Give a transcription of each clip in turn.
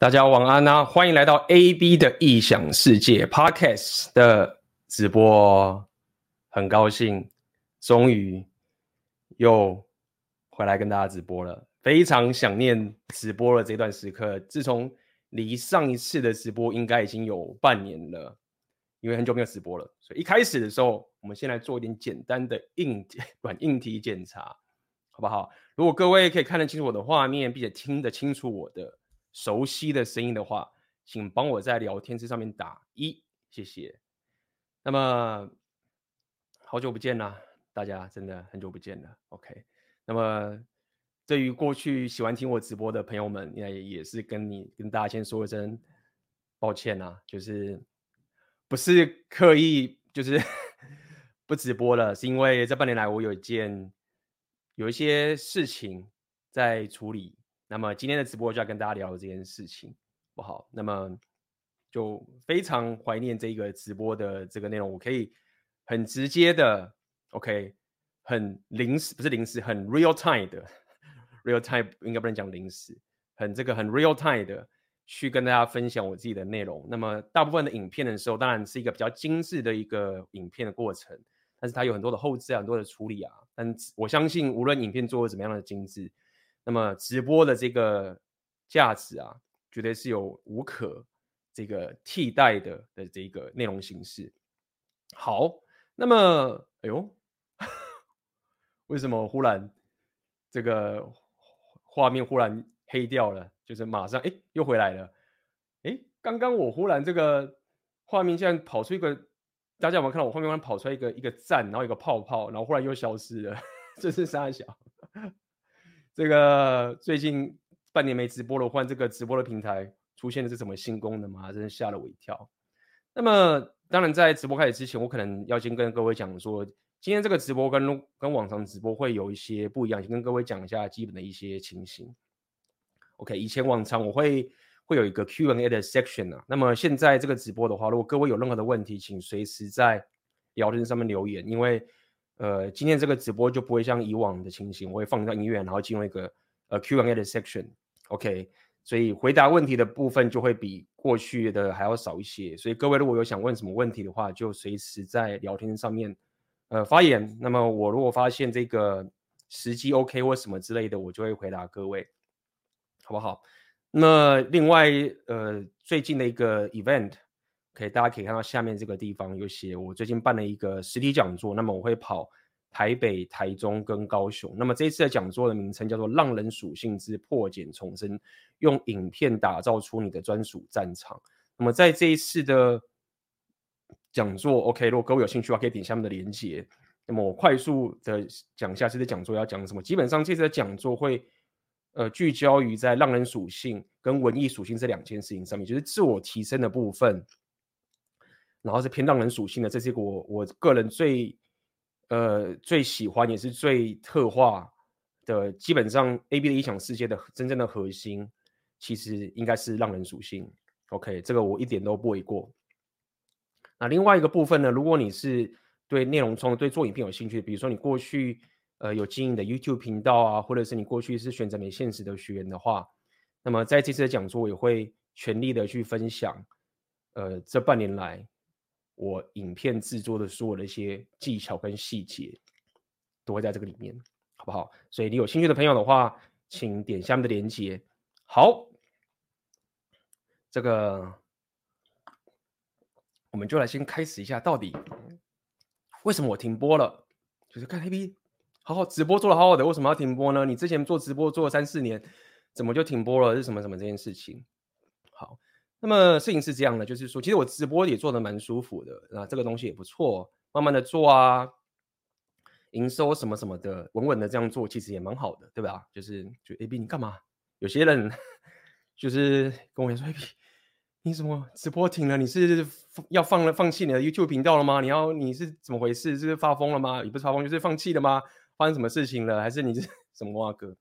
大家晚安啊！欢迎来到 AB 的异想世界 Podcast 的直播，很高兴终于又回来跟大家直播了，非常想念直播了这段时刻。自从离上一次的直播应该已经有半年了，因为很久没有直播了，所以一开始的时候，我们先来做一点简单的硬 软硬体检查，好不好？如果各位可以看得清楚我的画面，并且听得清楚我的。熟悉的声音的话，请帮我在聊天室上面打一，谢谢。那么好久不见了，大家真的很久不见了。OK，那么对于过去喜欢听我直播的朋友们，也也是跟你跟大家先说一声抱歉啊，就是不是刻意就是 不直播了，是因为这半年来我有一件有一些事情在处理。那么今天的直播就要跟大家聊这件事情，不好？那么就非常怀念这个直播的这个内容，我可以很直接的，OK，很临时不是临时，很 real time 的 real time 应该不能讲临时，很这个很 real time 的去跟大家分享我自己的内容。那么大部分的影片的时候，当然是一个比较精致的一个影片的过程，但是它有很多的后置啊，很多的处理啊。但我相信，无论影片做的怎么样的精致。那么直播的这个价值啊，绝对是有无可这个替代的的这个内容形式。好，那么哎呦，为什么忽然这个画面忽然黑掉了？就是马上哎又回来了。哎，刚刚我忽然这个画面竟然跑出一个，大家有没有看到我画面忽然跑出来一个一个赞，然后一个泡泡，然后忽然又消失了？这是三小。这个最近半年没直播了，换这个直播的平台出现的是什么新功能吗？真是吓了我一跳。那么，当然在直播开始之前，我可能要先跟各位讲说，今天这个直播跟跟往常直播会有一些不一样，先跟各位讲一下基本的一些情形。OK，以前往常我会会有一个 Q&A 的 section 啊，那么现在这个直播的话，如果各位有任何的问题，请随时在聊天上面留言，因为。呃，今天这个直播就不会像以往的情形，我会放一段音乐，然后进入一个呃 Q&A 的 section，OK，所以回答问题的部分就会比过去的还要少一些。所以各位如果有想问什么问题的话，就随时在聊天上面呃发言。那么我如果发现这个时机 OK 或什么之类的，我就会回答各位，好不好？那另外呃最近的一个 event。OK，，大家可以看到下面这个地方有写，我最近办了一个实体讲座，那么我会跑台北、台中跟高雄。那么这一次的讲座的名称叫做《浪人属性之破茧重生》，用影片打造出你的专属战场。那么在这一次的讲座，OK，如果各位有兴趣的话，可以点下面的链接。那么我快速的讲一下这次讲座要讲什么。基本上这次的讲座会呃聚焦于在浪人属性跟文艺属性这两件事情上面，就是自我提升的部分。然后是偏浪人属性的，这是我我个人最呃最喜欢也是最特化的。基本上 AB 的异想世界的真正的核心，其实应该是浪人属性。OK，这个我一点都不为过。那另外一个部分呢，如果你是对内容创作、对做影片有兴趣，比如说你过去呃有经营的 YouTube 频道啊，或者是你过去是选择美现实的学员的话，那么在这次的讲座，也会全力的去分享。呃，这半年来。我影片制作的所有的一些技巧跟细节，都会在这个里面，好不好？所以你有兴趣的朋友的话，请点下面的链接。好，这个我们就来先开始一下，到底为什么我停播了？就是看 AB，好好直播做的好好的，为什么要停播呢？你之前做直播做了三四年，怎么就停播了？是什么什么这件事情？那么事情是这样的，就是说，其实我直播也做的蛮舒服的，啊，这个东西也不错，慢慢的做啊，营收什么什么的，稳稳的这样做，其实也蛮好的，对吧？就是，就 AB 你干嘛？有些人 就是跟我说，AB 你怎么直播停了？你是要放了放弃你的 YouTube 频道了吗？你要你是怎么回事？是发疯了吗？也不是发疯，就是放弃了吗？发生什么事情了？还是你是 什么啊哥？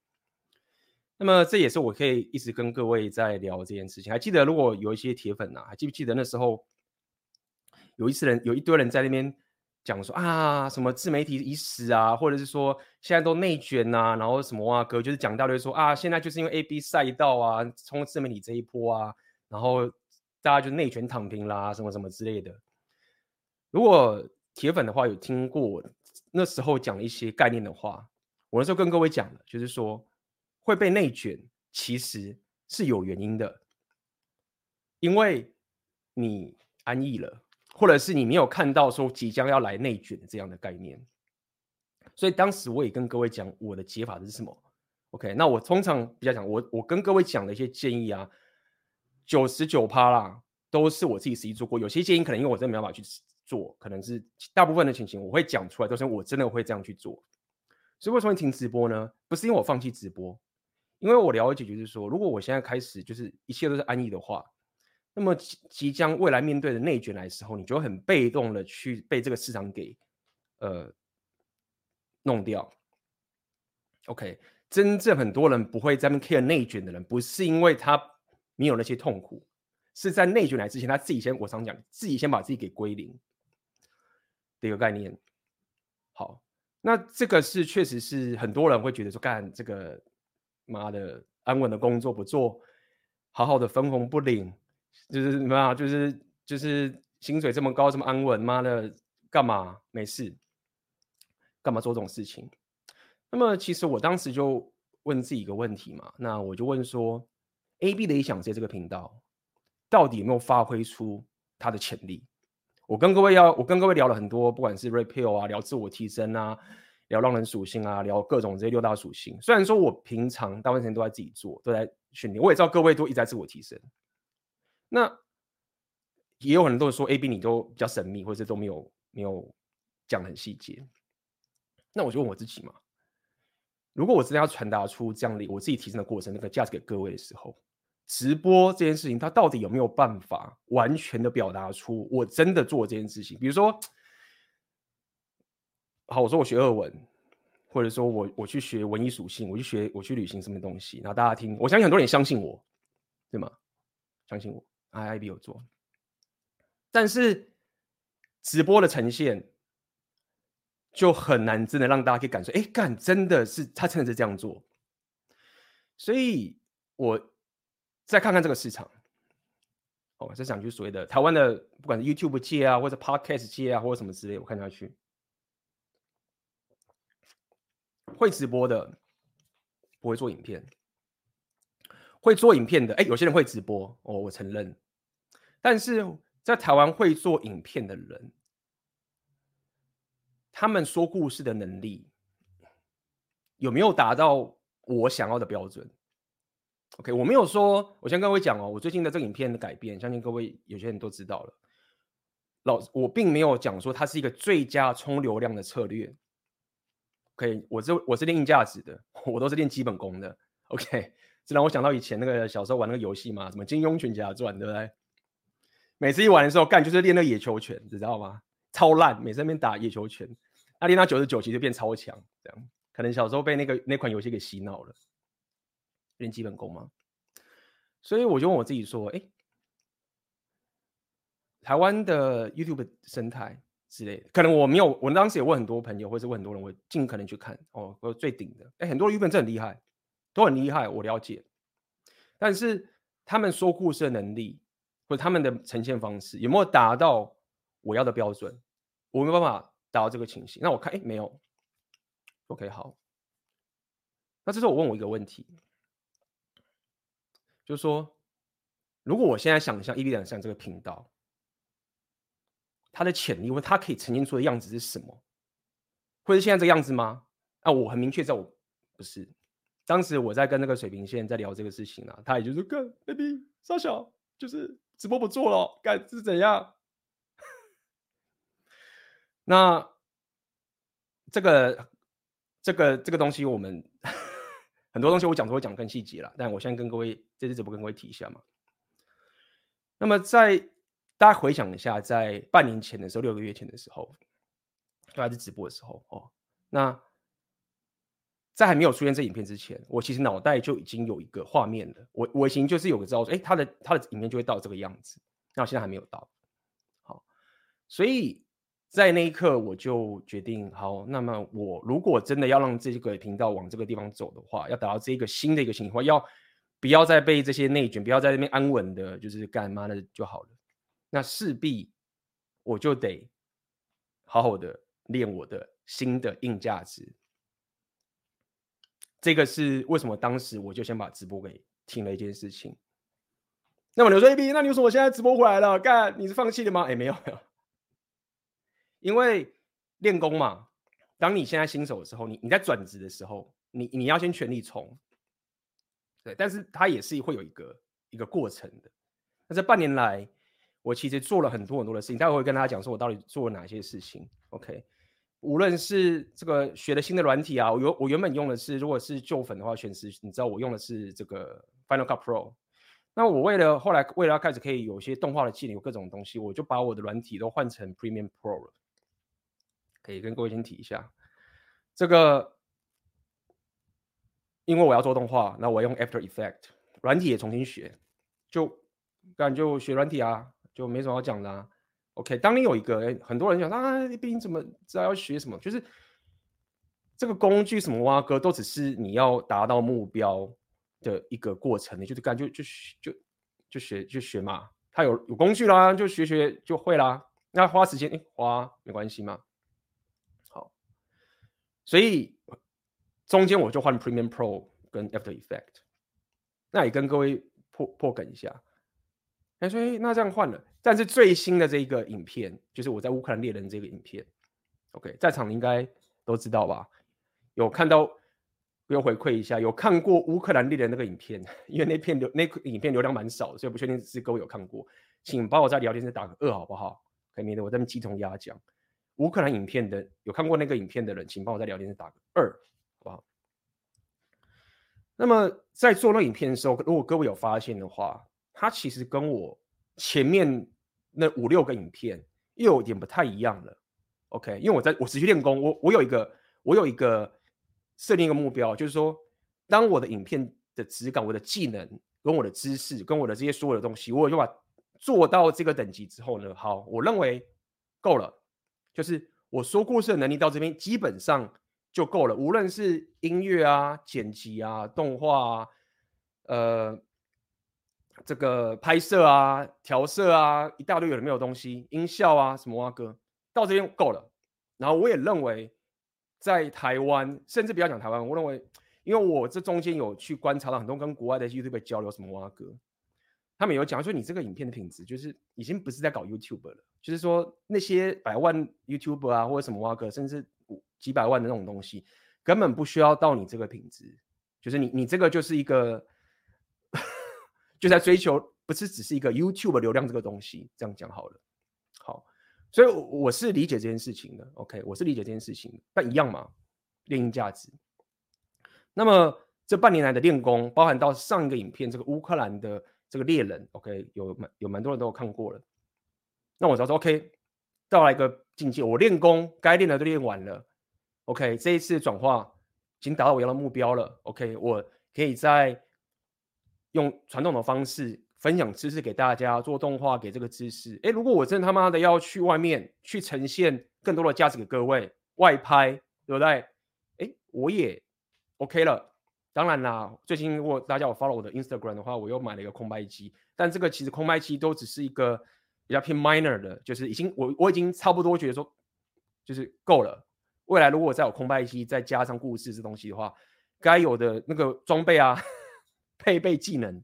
那么这也是我可以一直跟各位在聊这件事情。还记得如果有一些铁粉呐、啊，还记不记得那时候有一次人有一堆人在那边讲说啊，什么自媒体已死啊，或者是说现在都内卷、啊，然后什么啊哥就是讲一大堆说啊，现在就是因为 A B 赛道啊，冲自媒体这一波啊，然后大家就内卷躺平啦，什么什么之类的。如果铁粉的话有听过那时候讲一些概念的话，我那时候跟各位讲的，就是说会被内卷，其实是有原因的，因为你安逸了。或者是你没有看到说即将要来内卷的这样的概念，所以当时我也跟各位讲我的解法是什么。OK，那我通常比较讲我我跟各位讲的一些建议啊，九十九趴啦，都是我自己实际做过。有些建议可能因为我真的没办法去做，可能是大部分的情形我会讲出来，都是我真的会这样去做。所以为什么停直播呢？不是因为我放弃直播，因为我了解就是说，如果我现在开始就是一切都是安逸的话。那么即将未来面对的内卷来的时候，你就会很被动的去被这个市场给呃弄掉。OK，真正很多人不会在那 care 内卷的人，不是因为他没有那些痛苦，是在内卷来之前，他自己先我常讲，自己先把自己给归零的一个概念。好，那这个是确实是很多人会觉得说，干这个妈的安稳的工作不做，好好的分红不领。就是什么啊？就是就是薪水这么高，这么安稳，妈的，干嘛没事？干嘛做这种事情？那么其实我当时就问自己一个问题嘛，那我就问说，AB 的理想世界这个频道到底有没有发挥出它的潜力？我跟各位要，我跟各位聊了很多，不管是 Repeal 啊，聊自我提升啊，聊浪人属性啊，聊各种这些六大属性。虽然说我平常大部分时间都在自己做，都在训练，我也知道各位都一直在自我提升。那也有很多人说 A B 你都比较神秘，或者是都没有没有讲很细节。那我就问我自己嘛，如果我真的要传达出这样的我自己提升的过程那个价值给各位的时候，直播这件事情它到底有没有办法完全的表达出我真的做这件事情？比如说，好，我说我学俄文，或者说我我去学文艺属性，我去学我去旅行什么东西，然后大家听，我相信很多人相信我，对吗？相信我。，IIB 有做，但是直播的呈现就很难，真的让大家可以感受，哎，干真的是他真的是这样做，所以我再看看这个市场，哦，再讲就所谓的台湾的，不管是 YouTube 界啊，或者 Podcast 界啊，或者什么之类，我看下去，会直播的不会做影片。会做影片的，哎，有些人会直播，哦，我承认。但是在台湾会做影片的人，他们说故事的能力有没有达到我想要的标准？OK，我没有说，我先跟各位讲哦，我最近的这个影片的改变，相信各位有些人都知道了。老，我并没有讲说它是一个最佳冲流量的策略。OK，我是我是练硬价值的，我都是练基本功的。OK。这让我想到以前那个小时候玩那个游戏嘛，什么《金庸群侠传》，对不对？每次一玩的时候，干就是练那个野球拳，你知道吗？超烂，每次那边打野球拳，那练到九十九级就变超强，这样可能小时候被那个那款游戏给洗脑了，练基本功嘛。所以我就问我自己说，哎，台湾的 YouTube 生态之类的，可能我没有，我当时也问很多朋友，或者问很多人，我尽可能去看哦，我最顶的，哎，很多 YouTuber 真的很厉害。都很厉害，我了解，但是他们说故事的能力或者他们的呈现方式有没有达到我要的标准？我没有办法达到这个情形。那我看，哎，没有。OK，好。那这时候我问我一个问题，就是说，如果我现在想象伊利亚像这个频道，它的潜力或它可以呈现出的样子是什么？会是现在这个样子吗？啊，我很明确，在我不是。当时我在跟那个水平线在聊这个事情啊，他也就是干 baby 三小，就是直播不做了，干是怎样？那这个这个这个东西，我们 很多东西我讲都会讲更细节了，但我先跟各位这次直播跟各位提一下嘛。那么在大家回想一下，在半年前的时候，六个月前的时候，都还是直播的时候哦，那。在还没有出现这影片之前，我其实脑袋就已经有一个画面了。我我已经就是有个知道，哎，他的他的影片就会到这个样子。那我现在还没有到，好，所以在那一刻，我就决定，好，那么我如果真的要让这个频道往这个地方走的话，要达到这一个新的一个情况，要不要再被这些内卷，不要在那边安稳的，就是干嘛的就好了。那势必我就得好好的练我的新的硬价值。这个是为什么当时我就先把直播给停了一件事情。那么刘说 AB，那你为什么现在直播回来了？干，你是放弃了吗？哎，没有没有。因为练功嘛，当你现在新手的时候，你你在转职的时候，你你要先全力冲，对，但是它也是会有一个一个过程的。那这半年来，我其实做了很多很多的事情，待会会跟大家讲说我到底做了哪些事情。OK，无论是这个学的新的软体啊，我原我原本用的是，如果是旧粉的话，全是你知道我用的是这个 Final Cut Pro。那我为了后来为了要开始可以有些动画的技能，有各种东西，我就把我的软体都换成 Premiere Pro 了。可以跟各位先提一下，这个，因为我要做动画，那我用 After Effect 软体也重新学，就感觉就学软体啊，就没什么好讲的啊。OK，当你有一个，很多人讲啊，毕竟怎么知道要学什么？就是这个工具什么挖哥，都只是你要达到目标的一个过程，你就是感觉就就就学就学嘛，它有有工具啦，就学学就会啦。那花时间诶花没关系嘛。好所以中间我就换 Premiere Pro 跟 After Effect，那也跟各位破破梗一下。他说：“那这样换了，但是最新的这一个影片，就是我在乌克兰猎人这个影片。OK，在场应该都知道吧？有看到，不用回馈一下。有看过乌克兰猎人那个影片？因为那片流那个影片流量蛮少的，所以不确定是各位有看过，请帮我在聊天室打个二好不好？可以免得我这边鸡同鸭讲。”乌克兰影片的有看过那个影片的人，请帮我在聊天室打个二，好不好？那么在做那影片的时候，如果各位有发现的话，它其实跟我前面那五六个影片又有点不太一样了。OK，因为我在我持续练功，我我有一个我有一个设定一个目标，就是说，当我的影片的质感、我的技能、跟我的知识、跟我的这些所有的东西，我就把做到这个等级之后呢，好，我认为够了。就是我说故事的能力到这边基本上就够了，无论是音乐啊、剪辑啊、动画啊、呃，这个拍摄啊、调色啊，一大堆有的没有东西，音效啊什么啊哥，到这边够了。然后我也认为，在台湾，甚至不要讲台湾，我认为，因为我这中间有去观察到很多跟国外的 YouTube 交流什么啊哥。他们有讲说，你这个影片的品质就是已经不是在搞 YouTube 了，就是说那些百万 YouTube 啊，或者什么挖哥，甚至几百万的那种东西，根本不需要到你这个品质，就是你你这个就是一个就在追求，不是只是一个 YouTube 流量这个东西，这样讲好了。好，所以我是理解这件事情的，OK，我是理解这件事情，但一样嘛，练硬价值。那么这半年来的练功，包含到上一个影片这个乌克兰的。这个猎人，OK，有蛮有蛮多人都有看过了。那我只要说，OK，到了一个境界，我练功该练的都练完了，OK，这一次转化已经达到我要的目标了，OK，我可以在用传统的方式分享知识给大家，做动画给这个知识。诶，如果我真他妈的要去外面去呈现更多的价值给各位，外拍，对不对？诶，我也 OK 了。当然啦，最近如果大家有 follow 我的 Instagram 的话，我又买了一个空拍机。但这个其实空拍机都只是一个比较偏 minor 的，就是已经我我已经差不多觉得说，就是够了。未来如果再有空拍机，再加上故事这东西的话，该有的那个装备啊、配备技能、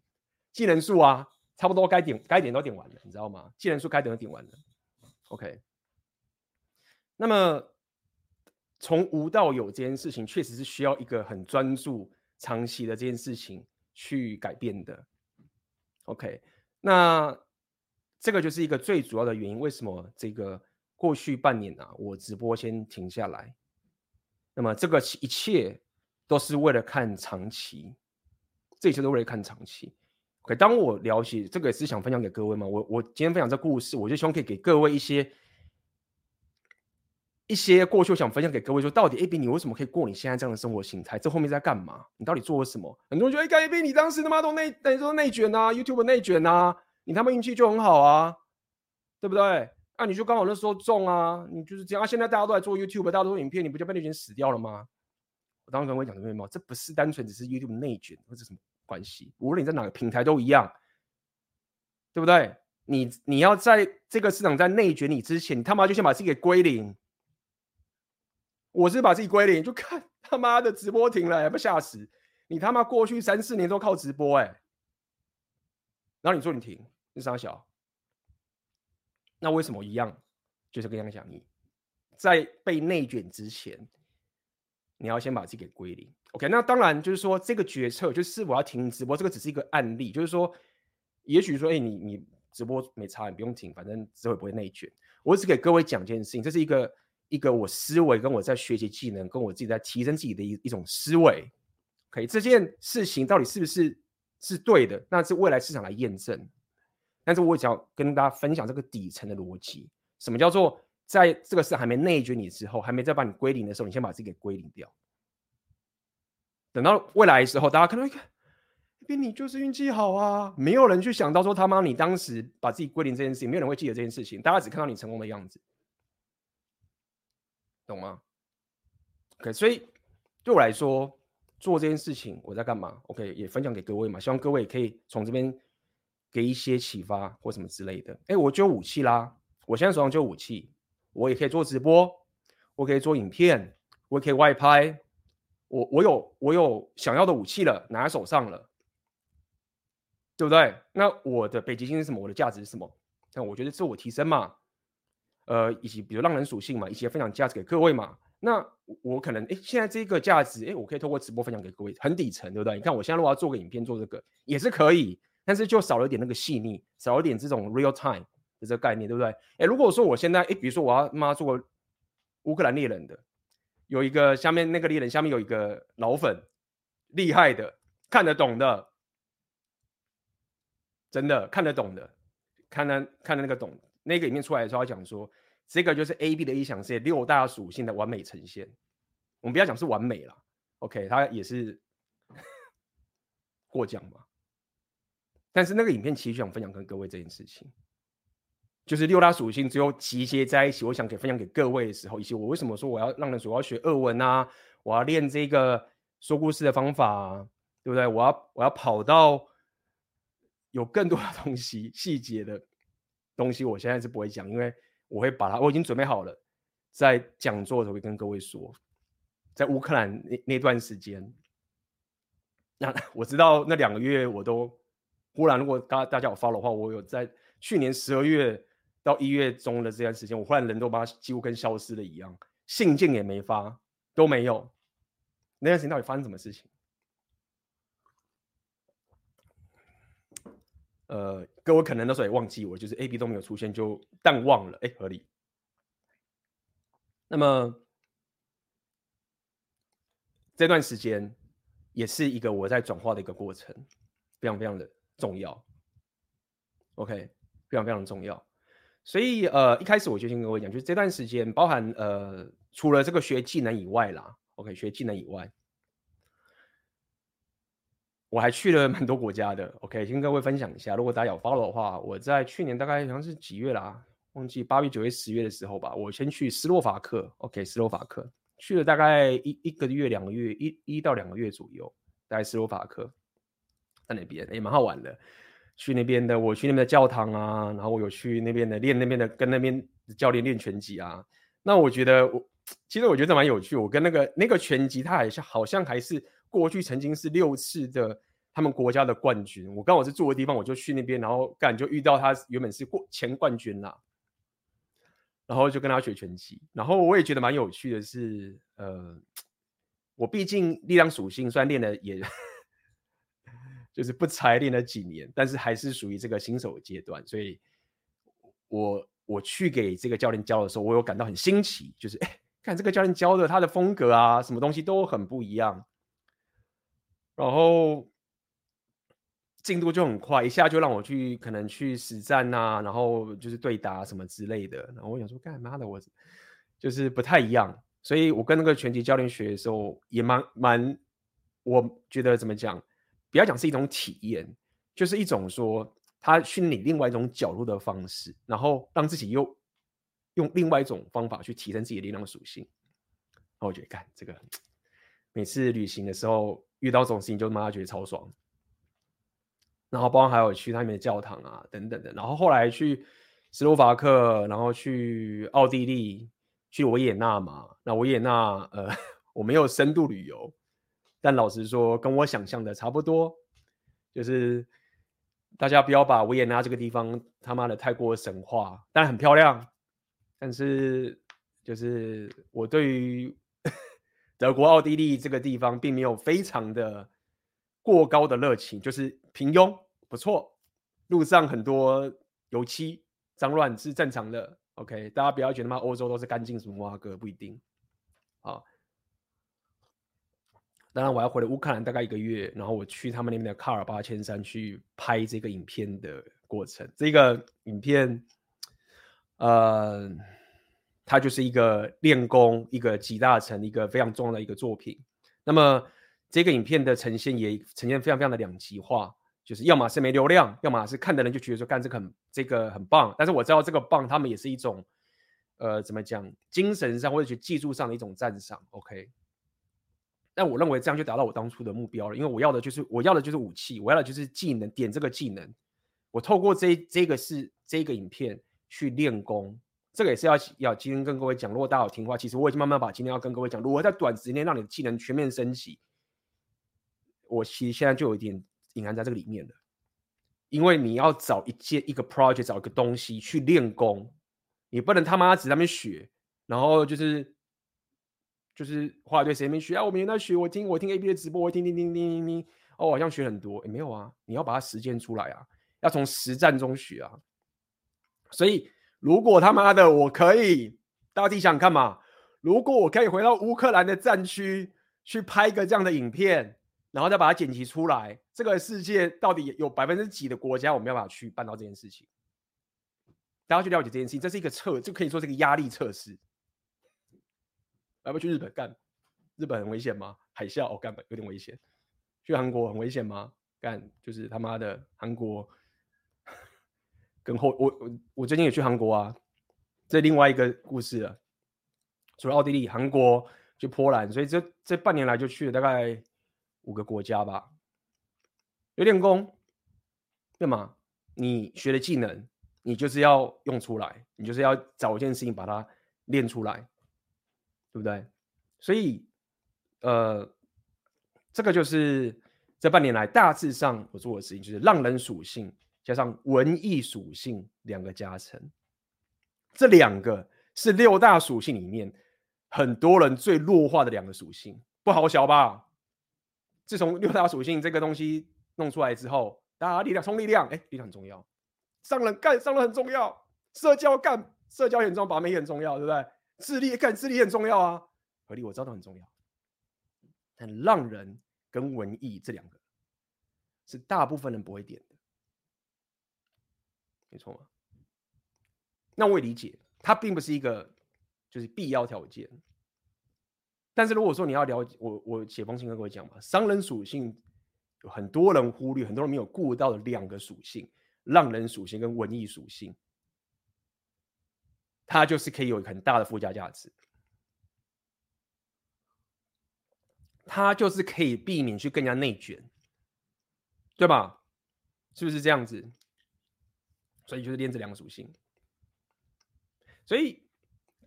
技能树啊，差不多该点该点都点完了，你知道吗？技能树该点都点完了。OK，那么从无到有这件事情，确实是需要一个很专注。长期的这件事情去改变的，OK，那这个就是一个最主要的原因。为什么这个过去半年啊，我直播先停下来？那么这个一切都是为了看长期，这一切都为了看长期。OK，当我了解这个也是想分享给各位嘛。我我今天分享这故事，我就希望可以给各位一些。一些过去想分享给各位说，到底 AB 你为什么可以过你现在这样的生活形态？这后面在干嘛？你到底做了什么？很多人觉得，哎，AB 你当时他妈都内等于说内卷啊，YouTube 内卷啊，你他妈运气就很好啊，对不对？啊，你就刚好那时候中啊，你就是这样啊。现在大家都在做 YouTube，大家都做影片，你不就被内卷死掉了吗？我当时跟我讲的没有，这不是单纯只是 YouTube 内卷或者什么关系，无论你在哪个平台都一样，对不对？你你要在这个市场在内卷你之前，你他妈就先把自己给归零。我是把自己归零，就看他妈的直播停了，也不吓死？你他妈过去三四年都靠直播哎、然后你说你停，你傻小，那为什么一样？就是跟刚刚讲，你在被内卷之前，你要先把自己给归零。OK，那当然就是说这个决策就是我要停直播，这个只是一个案例，就是说，也许说，哎、你你直播没差，你不用停，反正之后也不会内卷。我只给各位讲一件事情，这是一个一个我思维跟我在学习技能，跟我自己在提升自己的一一种思维。OK，这件事情到底是不是是对的？那是未来市场来验证。但是我想要跟大家分享这个底层的逻辑，什么叫做在这个市场还没内卷你之后，还没再把你归零的时候，你先把自己给归零掉。等到未来的时候，大家可能会看，边你就是运气好啊，没有人去想到说他妈你当时把自己归零这件事情，没有人会记得这件事情，大家只看到你成功的样子，懂吗？OK，所以对我来说。做这件事情，我在干嘛？OK，也分享给各位嘛，希望各位可以从这边给一些启发或什么之类的。哎，我就武器啦，我现在手上就武器，我也可以做直播，我可以做影片，我也可以外拍，我我有我有想要的武器了，拿在手上了，对不对？那我的北极星是什么？我的价值是什么？那我觉得自我提升嘛，呃，以及比如浪人属性嘛，一些分享价值给各位嘛。那我可能哎，现在这个价值哎，我可以透过直播分享给各位，很底层，对不对？你看我现在如果要做个影片做这个也是可以，但是就少了点那个细腻，少了点这种 real time 的这个概念，对不对？哎，如果说我现在哎，比如说我要妈做乌克兰猎人的，有一个下面那个猎人下面有一个老粉，厉害的，看得懂的，真的看得懂的，看的看的那个懂，那个影片出来的时候，他讲说。这个就是 A B 的异想是六大属性的完美呈现。我们不要讲是完美了，OK，它也是过奖嘛。但是那个影片其实想分享跟各位这件事情，就是六大属性最后集结在一起。我想给分享给各位的时候，以及我为什么说我要让人说我要学俄文啊，我要练这个说故事的方法啊，对不对？我要我要跑到有更多的东西细节的东西，我现在是不会讲，因为。我会把它，我已经准备好了，在讲座的时候会跟各位说，在乌克兰那那段时间，那我知道那两个月我都忽然，如果大大家有 follow 的话，我有在去年十二月到一月中的这段时间，我忽然人都把几乎跟消失了一样，信件也没发，都没有。那段时间到底发生什么事情？呃，各位可能那时候也忘记我，就是 A B 都没有出现，就淡忘了，哎，合理。那么这段时间也是一个我在转化的一个过程，非常非常的重要。OK，非常非常重要。所以呃，一开始我就先跟各位讲，就是这段时间包含呃，除了这个学技能以外啦，OK，学技能以外。我还去了蛮多国家的，OK，先跟各位分享一下。如果大家有 follow 的话，我在去年大概好像是几月啦，忘记八月、九月、十月的时候吧，我先去斯洛伐克，OK，斯洛伐克去了大概一一个月、两个月，一一到两个月左右，在斯洛伐克，在那边也蛮好玩的。去那边的，我去那边的教堂啊，然后我有去那边的练那边的，跟那边教练练拳击啊。那我觉得我其实我觉得蛮有趣，我跟那个那个拳击，他还是好像还是。过去曾经是六次的他们国家的冠军，我刚好是住的地方，我就去那边，然后干就遇到他原本是过前冠军啦，然后就跟他学拳击，然后我也觉得蛮有趣的是，呃，我毕竟力量属性虽然练的也，就是不才练了几年，但是还是属于这个新手阶段，所以我我去给这个教练教的时候，我有感到很新奇，就是哎，看这个教练教的他的风格啊，什么东西都很不一样。然后进度就很快，一下就让我去可能去实战呐、啊，然后就是对打什么之类的。然后我想说，干嘛的我就是不太一样。所以我跟那个拳击教练学的时候，也蛮蛮，我觉得怎么讲，不要讲是一种体验，就是一种说他训练另外一种角度的方式，然后让自己又用另外一种方法去提升自己的力量属性。然后我觉得，干这个，每次旅行的时候遇到这种事情，就妈妈觉得超爽。然后，包括还有去他们的教堂啊，等等的。然后后来去斯洛伐克，然后去奥地利，去维也纳嘛。那维也纳，呃，我没有深度旅游，但老实说，跟我想象的差不多。就是大家不要把维也纳这个地方他妈的太过神话，但很漂亮。但是，就是我对于 德国、奥地利这个地方，并没有非常的过高的热情，就是平庸，不错。路上很多油漆脏乱是正常的。OK，大家不要觉得嘛，欧洲都是干净什么哇哥，不一定。好，当然我要回了乌克兰大概一个月，然后我去他们那边的卡尔巴千山去拍这个影片的过程。这个影片。呃，它就是一个练功，一个集大成，一个非常重要的一个作品。那么这个影片的呈现也呈现非常非常的两极化，就是要么是没流量，要么是看的人就觉得说干这个很这个很棒。但是我知道这个棒，他们也是一种呃怎么讲，精神上或者去技术上的一种赞赏。OK，但我认为这样就达到我当初的目标了，因为我要的就是我要的就是武器，我要的就是技能，点这个技能，我透过这这个是这个影片。去练功，这个也是要要今天跟各位讲。如果大家有听话，其实我已经慢慢把今天要跟各位讲，如何在短时间内让你的技能全面升级。我其实现在就有一点隐含在这个里面的，因为你要找一件一个 project，找一个东西去练功，你不能他妈只在那边学，然后就是就是花一堆时间没学啊。我每天在学，我听我听 AB 的直播，我听听听听听听，哦，好像学很多，也没有啊。你要把它实践出来啊，要从实战中学啊。所以，如果他妈的我可以，大家自己想看嘛？如果我可以回到乌克兰的战区去拍一个这样的影片，然后再把它剪辑出来，这个世界到底有百分之几的国家我没有办法去办到这件事情？大家去了解这件事情，这是一个测，就可以说是一个压力测试。要不去日本干？日本很危险吗？海啸哦，干有点危险。去韩国很危险吗？干就是他妈的韩国。跟后我我我最近也去韩国啊，这另外一个故事了。除了奥地利、韩国，去波兰，所以这这半年来就去了大概五个国家吧。有练功，对吗？你学的技能，你就是要用出来，你就是要找一件事情把它练出来，对不对？所以，呃，这个就是这半年来大致上我做的事情，就是浪人属性。加上文艺属性两个加成，这两个是六大属性里面很多人最弱化的两个属性，不好小吧？自从六大属性这个东西弄出来之后，大家力量冲力量，哎，力量很重要。商人干商人很重要，社交干社交很重要，把妹也很重要，对不对？智力干智力很重要啊，合理我知道都很重要。但浪人跟文艺这两个是大部分人不会点的。没错吗？那我也理解，它并不是一个就是必要条件。但是如果说你要了解，我我写封信跟各位讲嘛，商人属性有很多人忽略，很多人没有顾到的两个属性：浪人属性跟文艺属性。它就是可以有很大的附加价值，它就是可以避免去更加内卷，对吧？是不是这样子？所以就是练这两个属性。所以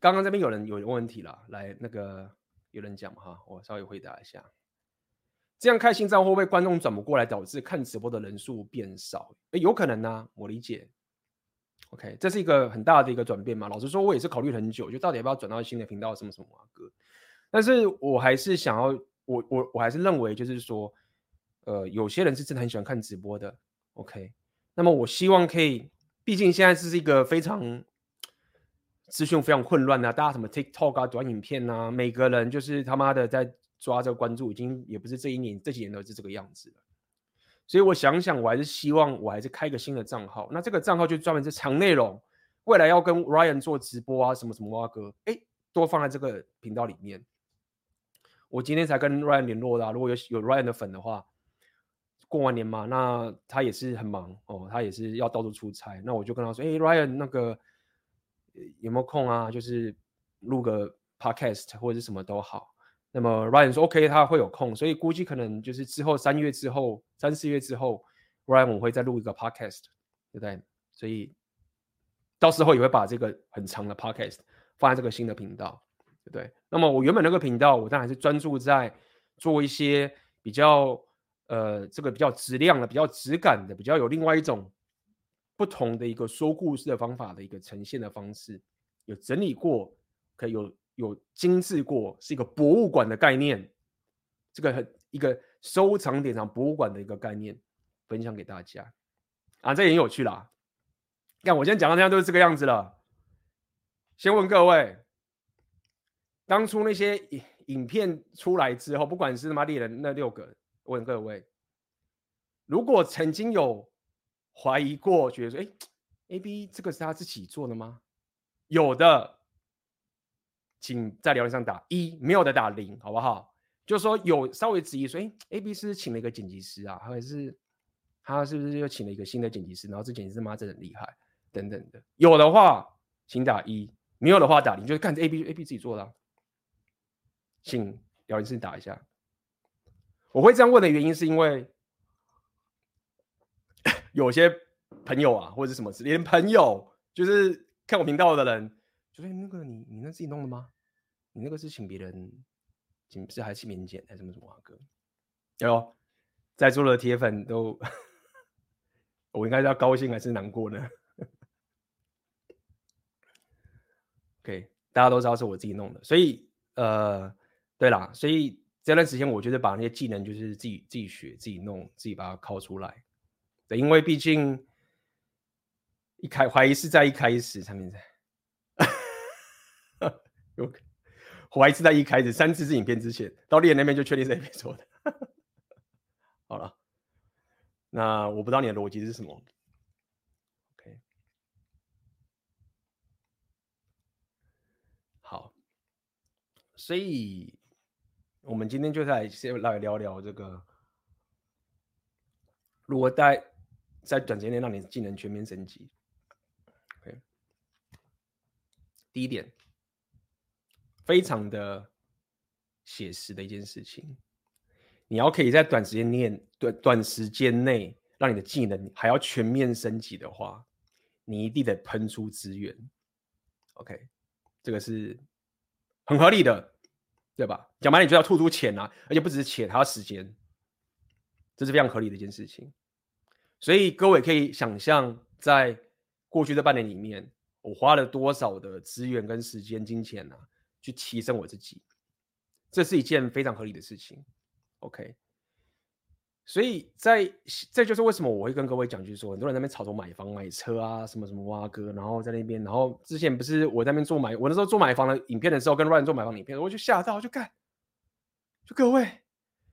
刚刚这边有人有问题了，来那个有人讲哈，我稍微回答一下。这样开新账会不会观众转不过来，导致看直播的人数变少？诶，有可能呢、我理解。OK，这是一个很大的一个转变嘛。老实说，我也是考虑很久，就到底要不要转到新的频道，什么什么啊哥。但是我还是想要，我我我还是认为，就是说，呃，有些人是真的很喜欢看直播的。OK，那么我希望可以。毕竟现在是一个非常资讯非常混乱啊，大家什么 TikTok 啊、短影片啊，每个人就是他妈的在抓这个关注，已经也不是这一年这几年都是这个样子了。所以我想想，我还是希望我还是开个新的账号，那这个账号就专门是长内容，未来要跟 Ryan 做直播啊，什么什么啊哥，哎，都放在这个频道里面。我今天才跟 Ryan 联络的，如果有有 Ryan 的粉的话。过完年嘛，那他也是很忙哦，他也是要到处出差。那我就跟他说：“哎，Ryan，那个有没有空啊？就是录个 podcast 或者是什么都好。那么 Ryan 说 OK，他会有空，所以估计可能就是之后三月之后、三四月之后，Ryan 我会再录一个 podcast，对不对？所以到时候也会把这个很长的 podcast 放在这个新的频道，对不对？那么我原本那个频道，我当然是专注在做一些比较呃这个比较质量的、比较质感的、比较有另外一种。不同的一个说故事的方法的一个呈现的方式，有整理过，可以有有精致过，是一个博物馆的概念，这个很一个收藏典藏博物馆的一个概念，分享给大家啊，这也很有趣啦。看我现在讲到这样都是这个样子了。先问各位，当初那些影影片出来之后，不管是他妈猎人那六个，问各位，如果曾经有。怀疑过，觉得说：“哎，AB 这个是他自己做的吗？”有的，请在聊天上打一，没有的打零，好不好？就说有稍微质疑说：“哎，AB 是请了一个剪辑师啊，还是他是不是又请了一个新的剪辑师？然后这剪辑师妈真的很厉害，等等的。有的话，请打一；没有的话，打零。就是看着 AB，AB 自己做的啊，请聊天室打一下。我会这样问的原因是因为。有些朋友啊，或者是什么，连朋友就是看我频道的人，就说：“那个你你那自己弄的吗？你那个是请别人，请是还是请别人剪还是什么什么啊哥？”有在座的铁粉都，我应该是要高兴还是难过呢？OK，大家都知道是我自己弄的，所以呃，对啦，所以这段时间我觉得把那些技能就是自己自己学、自己弄、自己把它拷出来。对，因为毕竟一开怀疑是在一开始上面在，有怀疑是在一开始三次是影片之前，到猎人那边就确定是 AB 做的。好了，那我不知道你的逻辑是什么。OK，好，所以我们今天就来先来聊聊这个，如果在在短时间内让你技能全面升级。OK，第一点，非常的写实的一件事情，你要可以在短时间内短短时间内让你的技能还要全面升级的话，你一定得喷出资源。OK，这个是很合理的，对吧？讲白了，你就要吐出钱啊，而且不只是钱，还要时间，这是非常合理的一件事情。所以各位可以想象，在过去这半年里面，我花了多少的资源跟时间、金钱啊，去提升我自己，这是一件非常合理的事情。OK，所以在这就是为什么我会跟各位讲，就是说很多人在那边吵着买房、买车啊，什么什么挖哥，然后在那边，然后之前不是我在那边做买，我那时候做买房的影片的时候，跟 Ryan 做买房影片，我就吓到，就干，就各位，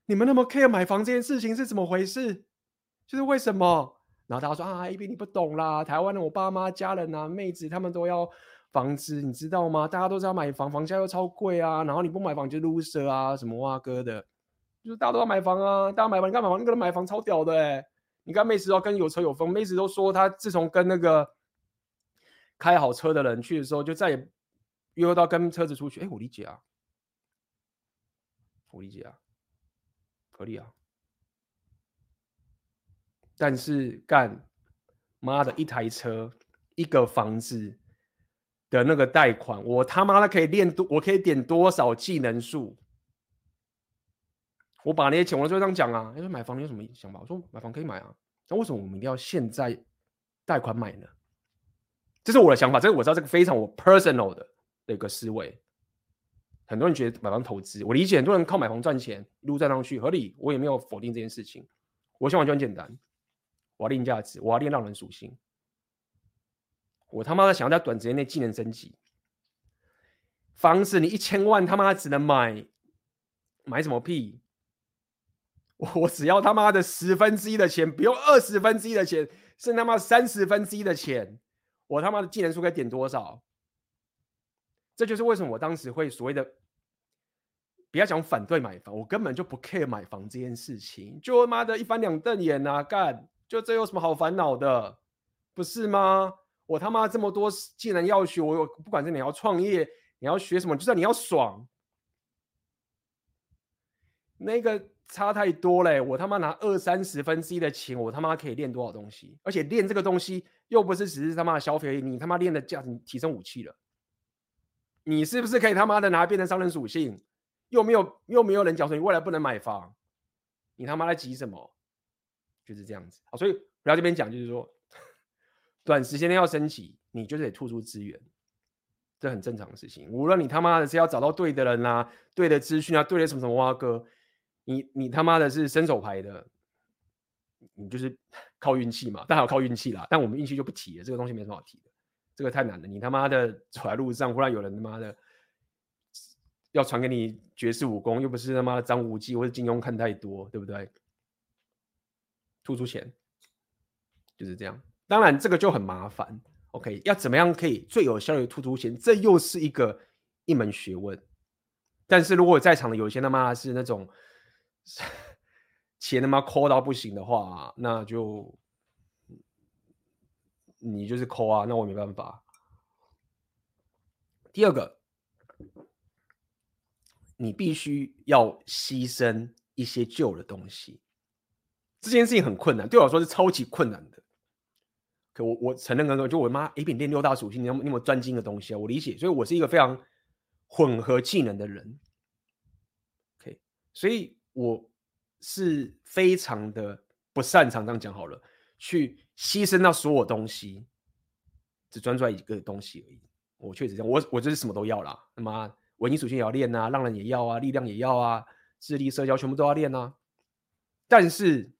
你们那么 care 买房这件事情是怎么回事？就是为什么？然后大家说啊，AB 你不懂啦，台湾的我爸妈、家人啊、妹子他们都要房子，你知道吗？大家都知道买房，房价又超贵啊。然后你不买房就 loser 啊，什么哇哥的，就是大家都要买房啊，大家买房，你看买房，那个人买房超屌的哎、你看妹子都跟有车有房，妹子都说她自从跟那个开好车的人去的时候，就再也约不到跟车子出去。哎，我理解啊，我理解啊，合理啊。但是干妈的一台车一个房子的那个贷款，我他妈的可以练多，我可以点多少技能树？我把那些钱，我就这样讲啊。他说买房你有什么想法？我说买房可以买啊，那为什么我们一定要现在贷款买呢？这是我的想法，这个我知道，这个非常我 personal 的的一个思维。很多人觉得买房投资，我理解很多人靠买房赚钱，一路赚上去合理，我也没有否定这件事情。我想法就很简单。我要练价值，我要练让人属性。我他妈的想要在短时间内技能升级。房子你一千万他妈只能买买什么屁？我只要他妈的十分之一的钱，不用二十分之一的钱，剩他妈三十分之一的钱，我他妈的技能数该点多少？这就是为什么我当时会所谓的不要讲反对买房，我根本就不 care 买房这件事情，就他妈的一翻两瞪眼啊干！就这有什么好烦恼的，不是吗？我他妈这么多技能要学，我有不管是你要创业，你要学什么，就算你要爽，那个差太多嘞！我他妈拿二三十分之一的钱，我他妈可以练多少东西？而且练这个东西又不是只是他妈的消费，你他妈练的价值提升武器了，你是不是可以他妈的拿变成商人属性？又没有又没有人讲说你未来不能买房，你他妈在急什么？就是这样子。好，所以我要这边讲，就是说。短时间内要升级，你就是得吐出资源，这很正常的事情。无论你他妈的是要找到对的人啊、对的资讯啊、对的什么什么挖哥，你你他妈的是伸手牌的，你就是靠运气嘛。但还有靠运气啦，但我们运气就不提了，这个东西没什么好提的，这个太难了。你他妈的走在路上，忽然有人他妈的要传给你绝世武功，又不是他妈的张无忌或者金庸看太多，对不对？吐出钱就是这样。当然，这个就很麻烦。OK，要怎么样可以最有效率的突出钱？这又是一个一门学问。但是如果在场的有些他妈是那种 钱他妈抠到不行的话，那就你就是抠啊，那我没办法。第二个，你必须要牺牲一些旧的东西。这件事情很困难，对我来说是超级困难的。可我我承认刚刚就我妈一边练六大属性，你有那么专精的东西啊，我理解，所以我是一个非常混合技能的人。OK，所以我是非常的不擅长这样讲好了，去牺牲到所有东西，只专注一个东西而已。我确实这样，我我就是什么都要啦。那么文艺属性也要练啊，浪人也要啊，力量也要啊，智力、社交全部都要练啊。但是。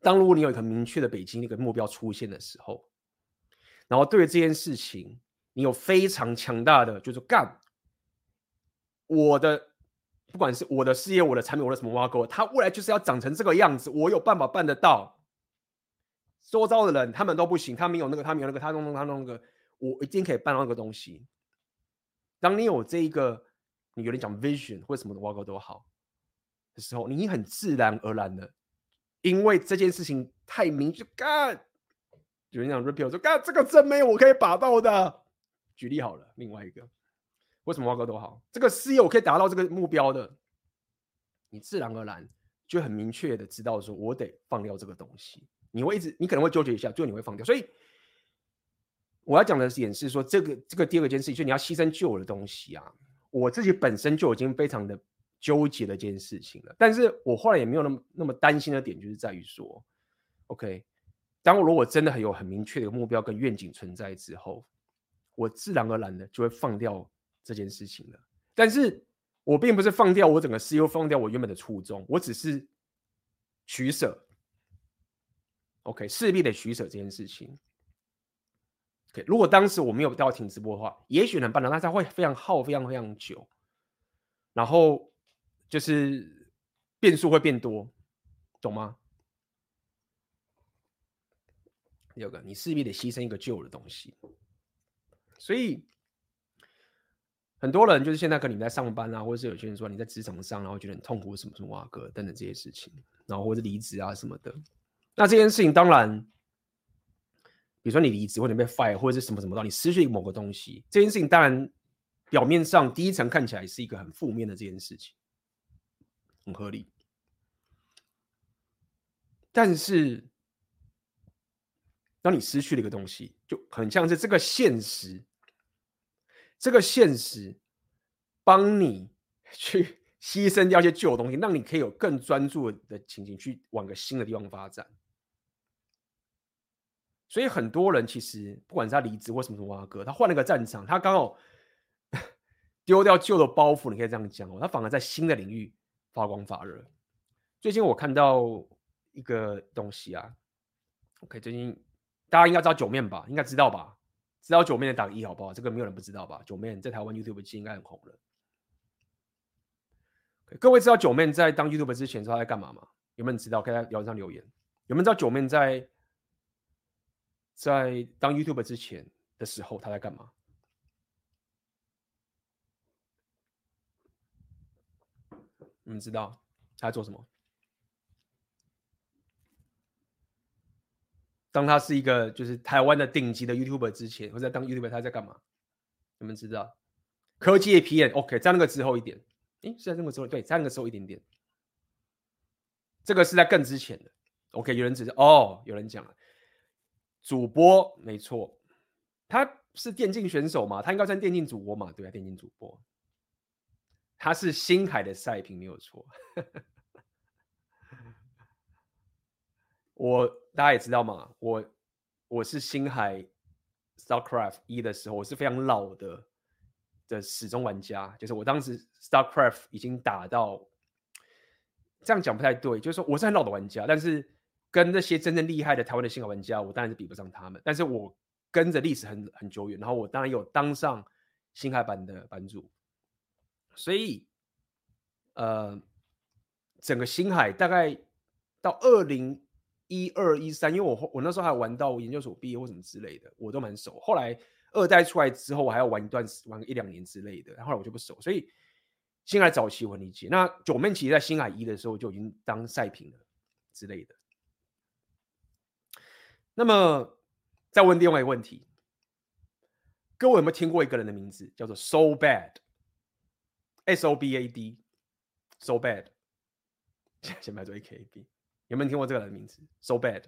当如果你有一个明确的北京那个目标出现的时候，然后对于这件事情，你有非常强大的，就是干我的，不管是我的事业、我的产品、我的什么挖沟，它未来就是要长成这个样子，我有办法办得到。周遭的人他们都不行，他没有那个，他没有那个，他弄弄他弄那个，我一定可以办到那个东西。当你有这一个，你有点讲 vision 或什么的挖沟都好的时候，你很自然而然的。因为这件事情太明确，干，有人讲 repeal 说干这个真没有我可以把到的。举例好了，另外一个，为什么挖哥都好？这个事业我可以达到这个目标的，你自然而然就很明确的知道说，我得放掉这个东西。你会一直，你可能会纠结一下，最后你会放掉。所以我要讲的点是说，这个这个第二个件事情，就你要牺牲旧的东西啊。我自己本身就已经非常的。纠结的一件事情了，但是我后来也没有那么那么担心的点，就是在于说，OK，当我如果真的很有很明确的目标跟愿景存在之后，我自然而然的就会放掉这件事情了。但是我并不是放掉我整个事业，放掉我原本的初衷，我只是取舍。OK，势必得取舍这件事情。OK，如果当时我没有到停直播的话，也许能办到，但是会非常耗，非常非常久，然后。就是变数会变多，懂吗？第二个，你势必得牺牲一个旧的东西，所以很多人就是现在可能你在上班啊，或者是有些人说你在职场上，然后觉得很痛苦，什么什么啊，哥等等这些事情，然后或者离职啊什么的。那这件事情当然，比如说你离职或者被 fire 或者是什么什么的，你失去某个东西，这件事情当然表面上第一层看起来是一个很负面的这件事情。很合理，但是当你失去了一个东西，就很像是这个现实，这个现实帮你 去牺牲掉一些旧的东西，让你可以有更专注的情景去往个新的地方发展。所以很多人其实不管是他离职或什么什么啊哥，他换了个战场，他刚好 丢掉旧的包袱，你可以这样讲哦，他反而在新的领域。发光发热。最近我看到一个东西啊，OK，最近大家应该知道九面吧？应该知道吧？知道九面的打一好不好？这个没有人不知道吧？九面在台湾 YouTube 应该很红了。各位知道九面在当 YouTube 之前他在干嘛吗？有没有人知道？可以在聊天上留言。有没有知道九面在在当 YouTube 之前的时候他在干嘛？你们知道他在做什么？当他是一个就是台湾的顶级的 YouTuber 之前，或者当 YouTuber 他在干嘛？你们知道？科技 PM，OK，在那个之后一点，诶，是在那个之后，对，在那个时候一点点。这个是在更之前的，OK，有人指哦，有人讲了，主播没错，他是电竞选手嘛，他应该算电竞主播嘛，对啊，电竞主播，他是星海的赛评没有错。我大家也知道嘛，我我是星海 StarCraft 一的时候，我是非常老的的始终玩家，就是我当时 StarCraft 已经打到这样讲不太对，就是说我是很老的玩家，但是跟那些真正厉害的台湾的星海玩家，我当然是比不上他们。但是我跟着历史很很久远，然后我当然有当上星海版的版主，所以呃，整个星海大概到二零。一二一三，因为我我那时候还玩到研究所毕业或什么之类的，我都蛮熟。后来二代出来之后，我还要玩一段玩一两年之类的，后来我就不熟。所以星海早期我理解。那九妹其实在星海一的时候就已经当赛评了之类的。那么再问另外一个问题，各位有没有听过一个人的名字叫做 So Bad？S O B A D，So Bad，先 先买做 A K A B。有没有听过这个人的名字？So bad，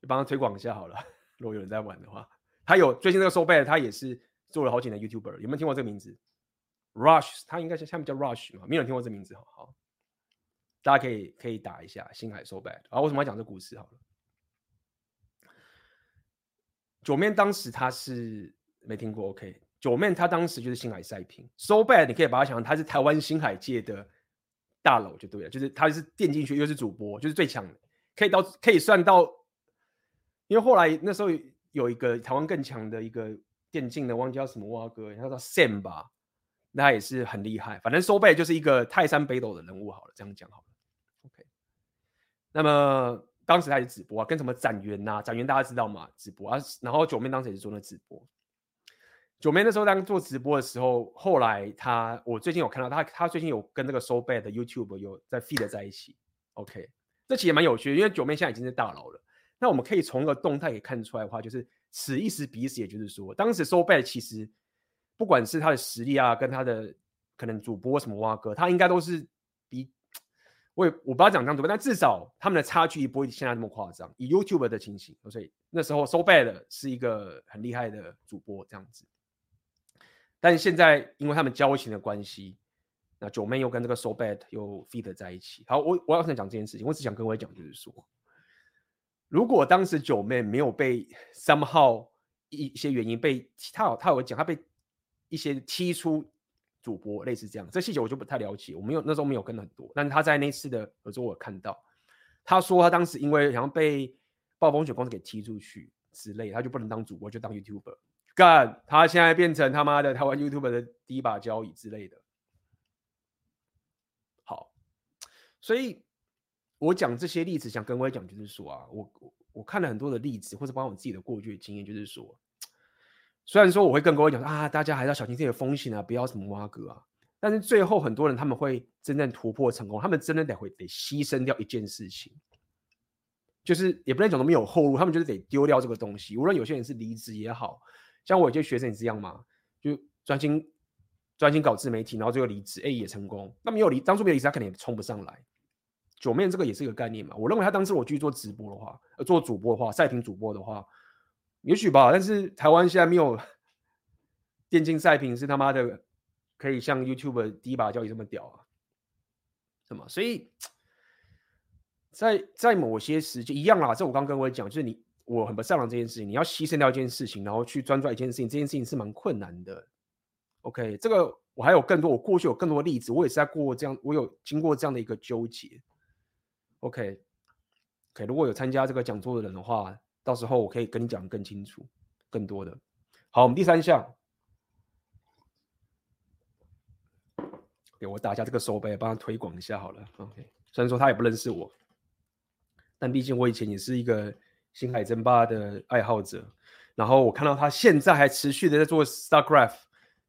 就 帮他推广一下好了。如果有人在玩的话，他有最近这个 So bad，他也是做了好几年 YouTuber。有没有听过这个名字？Rush，他应该是下面叫 Rush 嘛？没有人听过这名字，好好，大家可以可以打一下星海 So bad。啊，为什么要讲这故事？好了，九面当时他是没听过，OK？九面他当时就是星海赛平，So bad，你可以把他想成，他是台湾星海界的。大佬就对了，就是他是电竞圈又是主播，就是最强的，可以到可以算到，因为后来那时候有一个台湾更强的一个电竞的，忘记叫什么蛙哥，他叫 Sam 吧，那他也是很厉害。反正 So Bad 就是一个泰山北斗的人物，好了，这样讲好了。OK，那么当时他也直播啊，跟什么展元呐，展元大家知道吗，直播啊，然后九妹当时也是做那直播。九妹那时候当做直播的时候，后来他，我最近有看到他，他最近有跟那个 So Bad 的 YouTube 有在 feed 在一起。OK，这其实蛮有趣的，因为九妹现在已经是大佬了。那我们可以从一个动态可以看出来的话，就是此一时彼一时，也就是说，当时 So Bad 其实不管是他的实力啊，跟他的可能主播什么蛙哥，他应该都是比我也我不知道讲这样子，但至少他们的差距不会现在那么夸张。以 YouTube 的情形，所以那时候 So Bad 是一个很厉害的主播，这样子。但现在，因为他们交情的关系，那九妹又跟这个 So Bad 又 feed 在一起。好，我我要想讲这件事情，我只想跟各位讲，就是说，如果当时九妹没有被 somehow 一些原因被他有他有讲，他被一些踢出主播，类似这样，这细节我就不太了解，我没有那时候没有跟很多。但是他在那次的合作，我看到，他说他当时因为好像被暴风雪公司给踢出去之类，他就不能当主播，就当 YouTuber。干，他现在变成他妈的台湾 YouTube 的第一把交椅之类的。好，所以我讲这些例子，想跟各位讲，就是说啊，我我看了很多的例子，或者包括我自己的过去的经验，就是说，虽然说我会跟各位讲啊，大家还是要小心这些风险啊，不要什么挖哥啊，但是最后很多人他们会真正突破成功，他们真的得会得牺牲掉一件事情，就是也不能讲都没有后路，他们就是得丢掉这个东西，无论有些人是离职也好。像我有些学生也是这样嘛，就专心专心搞自媒体，然后最后离职，哎，也成功。那没有离，当初没有离职，他肯定也冲不上来。九面这个也是一个概念嘛。我认为他当时我继续做直播的话，做主播的话，赛评主播的话，也许吧。但是台湾现在没有电竞赛评是他妈的可以像 YouTube 第一把交椅这么屌啊，什么？所以在在某些时间一样啦，这我刚跟我讲，就是你。我很不擅长这件事情，你要牺牲掉一件事情，然后去专注一件事情，这件事情是蛮困难的。OK，这个我还有更多，我过去有更多的例子，我也是在过这样，我有经过这样的一个纠结。OK，OK，、如果有参加这个讲座的人的话，到时候我可以跟你讲更清楚、更多的。好，我们第三项，给我打一下这个手背，帮他推广一下好了。OK，虽然说他也不认识我，但毕竟我以前也是一个。星海争霸的爱好者，然后我看到他现在还持续的在做 StarCraft，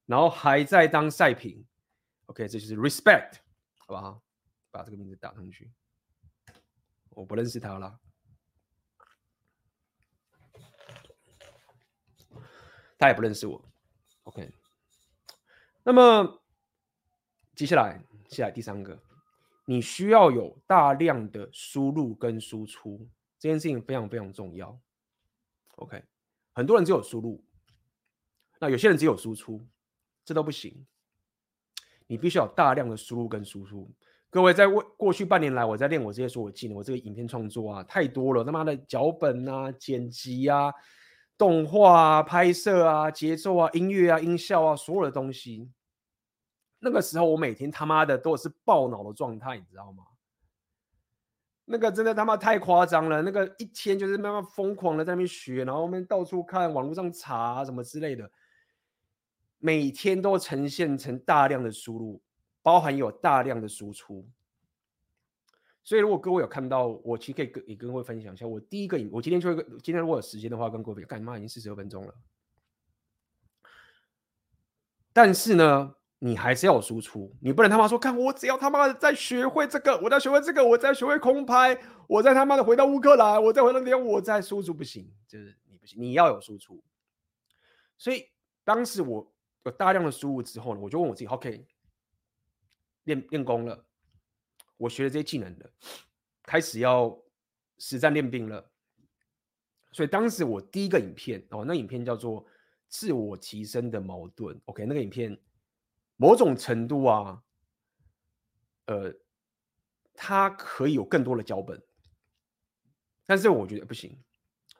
然后还在当赛品。OK，这就是 respect，好不好？把这个名字打上去。我不认识他了。他也不认识我，OK。那么接下来，接下来第三个，你需要有大量的输入跟输出，这件事情非常非常重要。OK，很多人只有输入，那有些人只有输出，这都不行。你必须有大量的输入跟输出。各位，在过过去半年来，我在练我这些所有技能。我这个影片创作啊，太多了，他妈的脚本啊、剪辑啊、动画啊、拍摄啊、节奏啊、音乐啊、音效啊，所有的东西。那个时候，我每天他妈的都是爆脑的状态，你知道吗？那个真的他妈太夸张了。那个一天就是慢慢疯狂的在那边学，然后我们到处看网络上查什么之类的，每天都呈现成大量的输入。包含有大量的输出，所以如果各位有看到，我其实可以跟也跟各位分享一下。我第一个影，我今天就会今天如果有时间的话，跟各位干妈？已经四十二分钟了。但是呢，你还是要有输出，你不能他妈说，看我只要他妈的再学会这个，我再学会这个，我再学会空拍，我再他妈的回到乌克兰，我再回到那边，我再输出不行，就是你不行，你要有输出。所以当时我有大量的输入之后呢，我就问我自己，OK。练练功了，我学了这些技能了，开始要实战练兵了。所以当时我第一个影片哦，那影片叫做《自我提升的矛盾》。OK，那个影片某种程度啊，呃，它可以有更多的脚本，但是我觉得不行。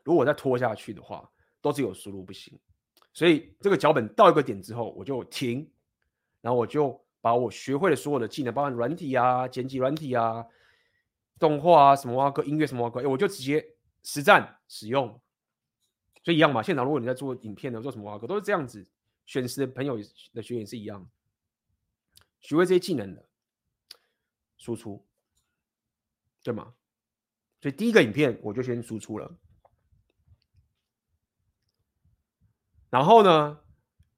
如果再拖下去的话，都是有输入不行。所以这个脚本到一个点之后，我就停，然后我就。把我学会的所有的技能，包含软体啊、剪辑软体啊、动画啊、什么啊、歌音乐什么啊，我就直接实战使用。所以一样嘛，现场如果你在做影片的，做什么啊，都是这样子。选实的朋友的学员是一样，学会这些技能的输出，对吗？所以第一个影片我就先输出了，然后呢，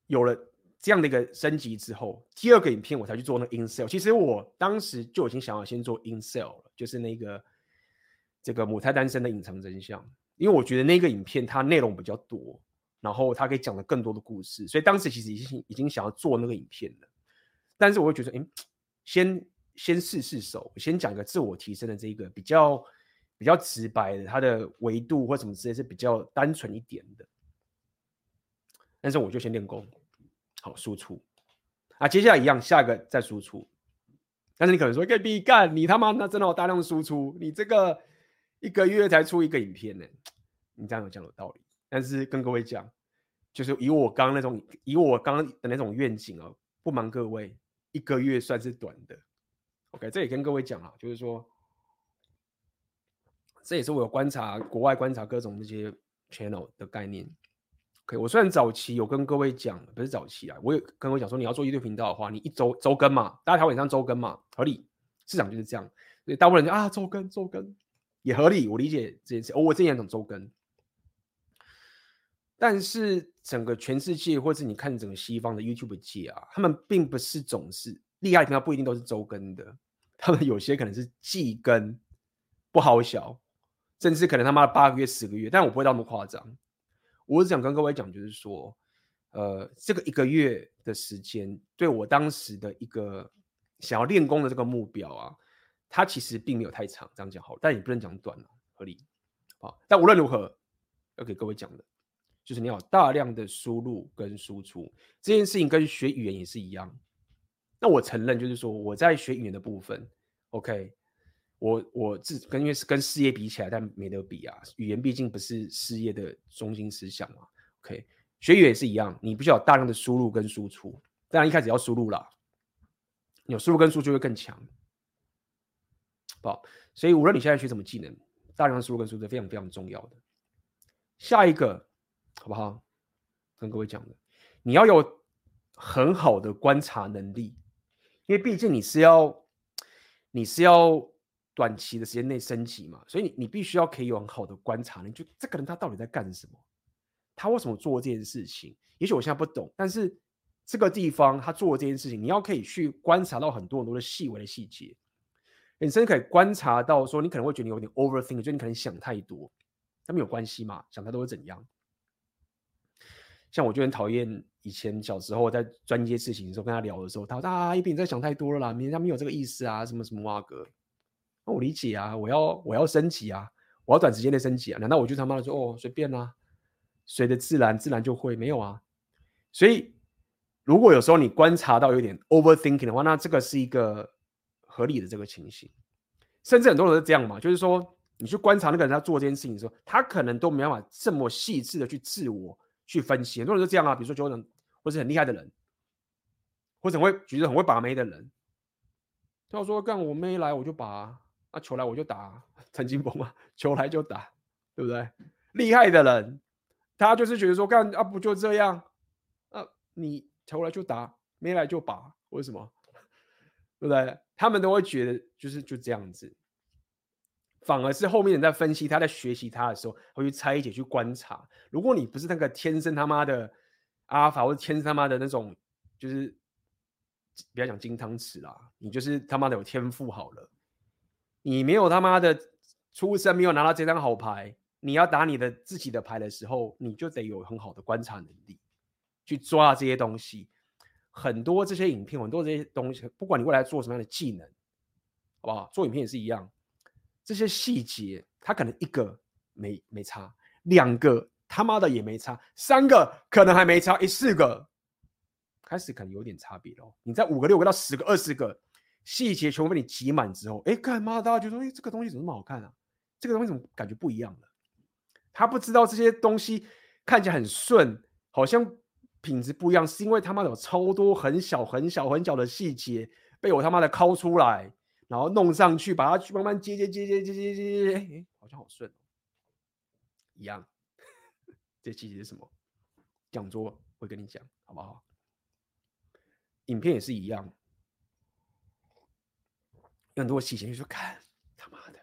有了。这样的一个升级之后，第二个影片我才去做那个 InCell。其实我当时就已经想要先做 in sale 了，就是那个这个母胎单身的隐藏真相。因为我觉得那个影片它内容比较多，然后它可以讲的更多的故事，所以当时其实已经已经想要做那个影片了。但是我会觉得，哎，先先试试手，先讲个自我提升的这一个比较比较直白的，它的维度或什么之类是比较单纯一点的。但是我就先练功。好，输出啊，接下来一样，下一个再输出。但是你可能说，可以比干，你他妈那真的有大量输出，你这个一个月才出一个影片呢？你这样有讲有道理。但是跟各位讲，就是以我刚刚那种，以我刚刚的那种愿景啊，不瞒各位，一个月算是短的。OK，这也跟各位讲啊，就是说，这也是我有观察国外观察各种那些 channel 的概念。OK，我虽然早期有跟各位讲，不是早期啊，我有跟各位讲说，你要做一对频道的话，你一周周更嘛，大家台湾上周更嘛，合理，市场就是这样，所以大部分人就啊周更周更也合理，我理解这件事。哦，我之前讲周更，但是整个全世界，或是你看整个西方的 YouTube 界啊，他们并不是总是厉害的频道，不一定都是周更的，他们有些可能是季更，不好小，甚至可能他妈的八个月、十个月，但我不会到那么夸张。我是想跟各位讲，就是说，呃，这个一个月的时间，对我当时的一个想要练功的这个目标啊，它其实并没有太长。这样讲好，但也不能讲短了，合理。好，但无论如何，要给各位讲的，就是你要大量的输入跟输出这件事情，跟学语言也是一样。那我承认，就是说我在学语言的部分，OK。我我自跟因为是跟事业比起来，但没得比啊。语言毕竟不是事业的中心思想嘛。OK，学语言也是一样，你必须要大量的输入跟输出。当然一开始要输入啦，有输入跟输出会更强。好，所以无论你现在学什么技能，大量的输入跟输出非常非常重要的。下一个好不好？跟各位讲的，你要有很好的观察能力，因为毕竟你是要你是要。短期的时间内升级嘛，所以你你必须要可以有很好的观察力，就这个人他到底在干什么？他为什么做这件事情？也许我现在不懂，但是这个地方他做这件事情，你要可以去观察到很多很多的细微的细节，你甚至可以观察到说，你可能会觉得你有点 overthink，就你可能想太多，那没有关系嘛，想太多会怎样？像我就很讨厌以前小时候在专业事情的时候跟他聊的时候，他说啊，一斌你在想太多了啦，人家没有这个意思啊，什么什么哇哥，我理解啊，我要我要升级啊，我要短时间内升级啊，难道我就他妈的说哦随便啊，随着自然自然就会没有啊？所以如果有时候你观察到有点 overthinking 的话，那这个是一个合理的这个情形。甚至很多人是这样嘛，就是说，你去观察那个人他做这件事情的时候，他可能都没办法这么细致的去自我去分析。很多人都这样啊，比如说球人或是很厉害的人，或者很会举着很会把妹的人，他说干我妹来我就把，那球来我就打，陈金锋啊，球来就打，对不对？厉害的人，他就是觉得说干啊不就这样，啊你球来就打，没来就把，为什么？对不对？他们都会觉得就是就这样子，反而是后面人在分析他在学习他的时候，会去拆解去观察。如果你不是那个天生他妈的阿法，或者天生他妈的那种，就是不要讲金汤匙啦，你就是他妈的有天赋好了。你没有他妈的出生，没有拿到这张好牌，你要打你的自己的牌的时候，你就得有很好的观察能力，去抓这些东西。很多这些影片，很多这些东西，不管你未来做什么样的技能，好不好？做影片也是一样，这些细节，他可能一个没没差，两个他妈的也没差，三个可能还没差，一四个开始可能有点差别喽。你在五个、六个到十个、二十个细节全部被你挤满之后，哎，干嘛？大家觉得，哎，这个东西怎么那么好看啊？这个东西怎么感觉不一样了？他不知道这些东西看起来很顺，好像。品质不一样，是因为他妈的有超多很小很小很小的细节被我他妈的抠出来，然后弄上去，把它去慢慢接接接接接接接接，哎，好像好顺，一样。这细节是什么？讲座会跟你讲，好不好？影片也是一样，有很多细节，就说看他妈的，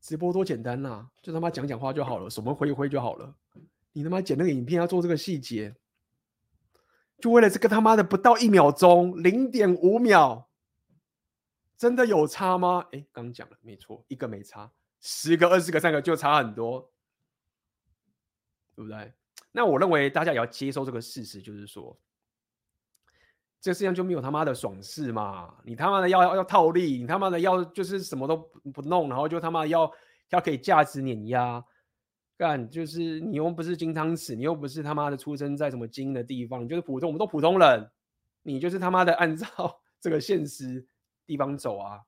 直播多简单呐、啊，就他妈讲讲话就好了，手么挥一挥就好了。你他妈剪那个影片要做这个细节，就为了这个他妈的不到一秒钟，零点五秒，真的有差吗？哎，刚讲了，没错，一个没差，十个、二十个、三个就差很多，对不对？那我认为大家也要接受这个事实，就是说，这世界上就没有他妈的爽事嘛。你他妈的要要套利，你他妈的要就是什么都不弄，然后就他妈要要可以价值碾压。干就是你又不是金汤匙，你又不是他妈的出生在什么金的地方，你就是普通，我们都普通人，你就是他妈的按照 这个现实地方走啊！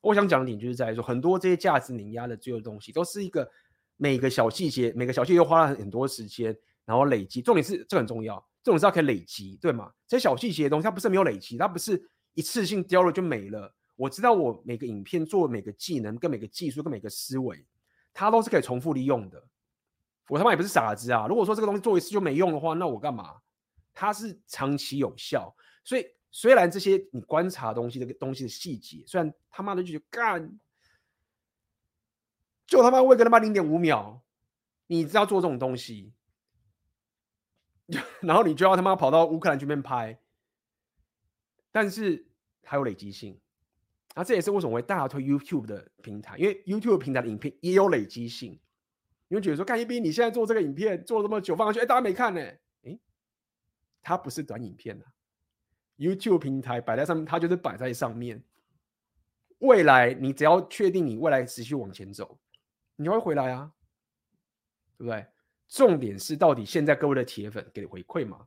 我想讲的点就是在说，很多这些价值碾压的这些东西，都是一个每个小细节，每个小细节又花了很多时间，然后累积。重点是这很重要，重点是要可以累积，对吗？这些小细节的东西，它不是没有累积，它不是一次性掉了就没了。我知道我每个影片做每个技能，跟每个技术，跟每个思维。它都是可以重复利用的，我他妈也不是傻子啊！如果说这个东西做一次就没用的话，那我干嘛？它是长期有效，所以虽然这些你观察东西这个东西的细节，虽然他妈的就觉得干，就他妈为个他妈零点五秒，你知道做这种东西，然后你就要他妈跑到乌克兰去面拍，但是它有累积性。啊、这也是为什么我会大推 YouTube 的平台，因为 YouTube 平台的影片也有累积性。你会觉得说，看一斌，你现在做这个影片做了这么久，放上去，哎，大家没看呢？哎，它不是短影片啊。YouTube 平台摆在上面，它就是摆在上面。未来你只要确定你未来持续往前走，你就会回来啊，对不对？重点是到底现在各位的铁粉给你回馈嘛？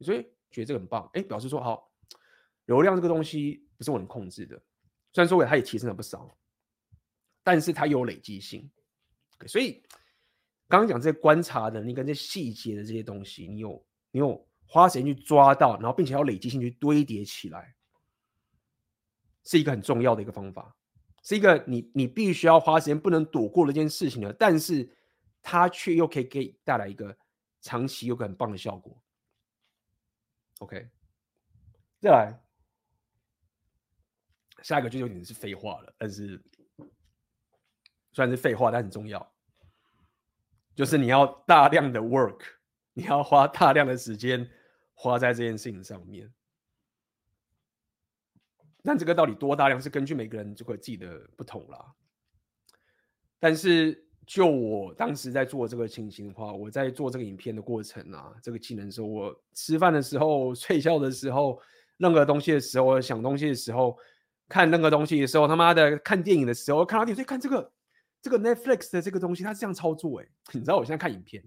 所以觉得这个很棒，哎，表示说好，流量这个东西不是我能控制的。虽然说它也提升了不少，但是它有累积性，所以刚刚讲这些观察的，你跟这细节的这些东西，你有你有花时间去抓到，然后并且要累积性去堆叠起来，是一个很重要的一个方法，是一个你你必须要花时间不能躲过的件事情的，但是它却又可以给带来一个长期有个很棒的效果。OK，再来。下一个就有点是废话了，但是虽然是废话，但很重要，就是你要大量的 work，你要花大量的时间花在这件事情上面。但这个到底多大量，是根据每个人这个自己的不同啦。但是就我当时在做这个情形的话，我在做这个影片的过程啊，这个技能的时候，我吃饭的时候、睡觉的时候、任何东西的时候、想东西的时候、看任何东西的时候，他妈的看电影的时候，看到你在看这个这个 Netflix 的这个东西，他是这样操作哎、你知道我现在看影片，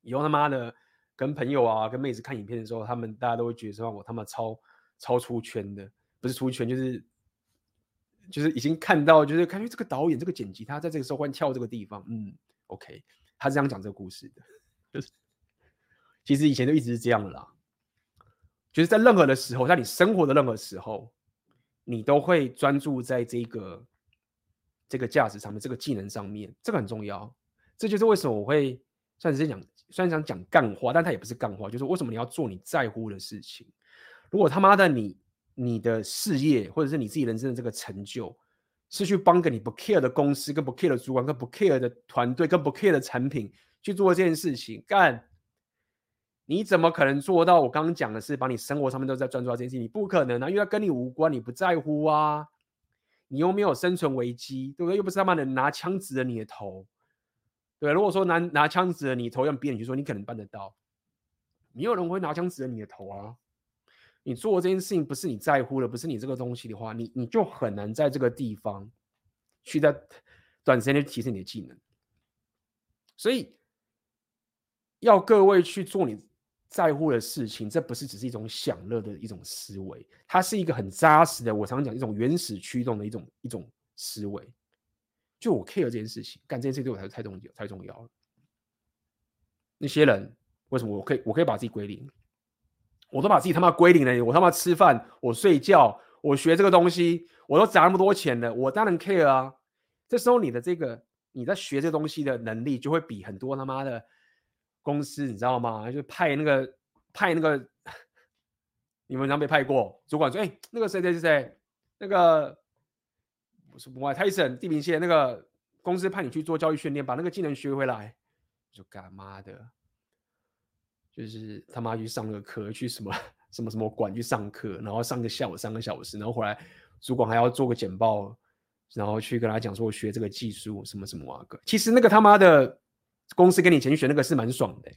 以后他妈的跟朋友啊、跟妹子看影片的时候，他们大家都会觉得说我他妈超超出圈的，不是出圈就是。就是已经看到，就是感觉这个导演、这个剪辑，他在这个时候会跳这个地方，嗯，OK，他是这样讲这个故事的。就是其实以前就一直是这样的啦，就是在任何的时候，在你生活的任何时候，你都会专注在这个这个价值上面、这个技能上面，这个很重要。这就是为什么我会算是讲，虽然想讲干话，但他也不是干话，就是为什么你要做你在乎的事情。如果他妈的你。你的事业或者是你自己人生的这个成就，是去帮个你不 care 的公司、跟不 care 的主管、跟不 care 的团队、跟不 care 的产品去做这件事情，干，你怎么可能做到？我刚刚讲的是，把你生活上面都在专注到这件事情，你不可能啊，因为它跟你无关，你不在乎啊，你又没有生存危机，对不对？又不是他妈的拿枪指着你的头，对，如果说拿拿枪指着你头，让别人去说，你可能办得到，没有人会拿枪指着你的头啊。你做这件事情不是你在乎的，不是你这个东西的话，你你就很难在这个地方去在短时间内提升你的技能。所以要各位去做你在乎的事情，这不是只是一种享乐的一种思维，它是一个很扎实的。我常常讲一种原始驱动的一种一种思维。就我 care 这件事情，干这件事情对我来说太重要，太重要了。那些人为什么我可以我可以把自己归零？我都把自己他妈归零了，我他妈吃饭，我睡觉，我学这个东西，我都砸那么多钱了，我当然 care 啊。这时候你的这个你在学这东西的能力就会比很多他妈的公司，你知道吗？就派那个派那个，你们常被派过，主管说，哎、那个谁谁谁谁，那个不是国外泰森地平线那个公司派你去做教育训练，把那个技能学回来，就干嘛的？就是他妈去上个课，去什么什么什么馆去上课，然后上个下午三个小时，然后回来主管还要做个简报，然后去跟他讲说我学这个技术什么什么啊个。其实那个他妈的公司给你钱去学那个是蛮爽的，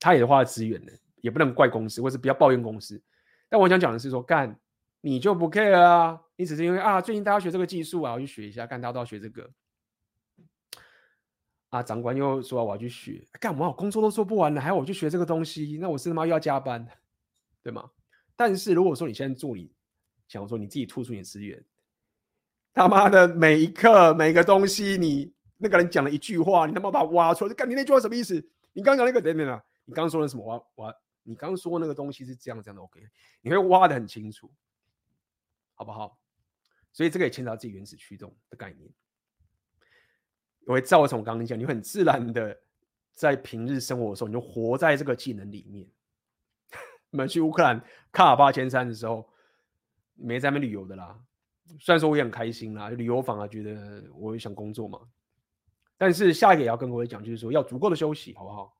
他也花了资源的，也不能怪公司，或是不要抱怨公司。但我想讲的是说，干你就不 care 啊？你只是因为啊最近大家学这个技术啊，我去学一下，干大家都要学这个。啊！长官又说我要去学，干嘛？我工作都做不完了，还要我去学这个东西？那我是他妈又要加班，对吗？但是如果说你现在做你，想说你自己吐出你的资源，他妈的每一刻每个东西，你那个人讲了一句话，你他妈把它挖出来，干你那句话什么意思？你刚刚讲那个等等啊，你刚说的什么？挖挖？你刚说那个东西是这样这样的，OK？你会挖的很清楚，好不好？所以这个也牵扯到自己原始驱动的概念。因为造成我刚刚讲，你很自然的在平日生活的时候，你就活在这个技能里面。你们去乌克兰喀尔巴阡山的时候，没在那旅游的啦。虽然说我也很开心啦，旅游坊啊，觉得我也想工作嘛。但是下一个也要跟各位讲，就是说要足够的休息，好不好？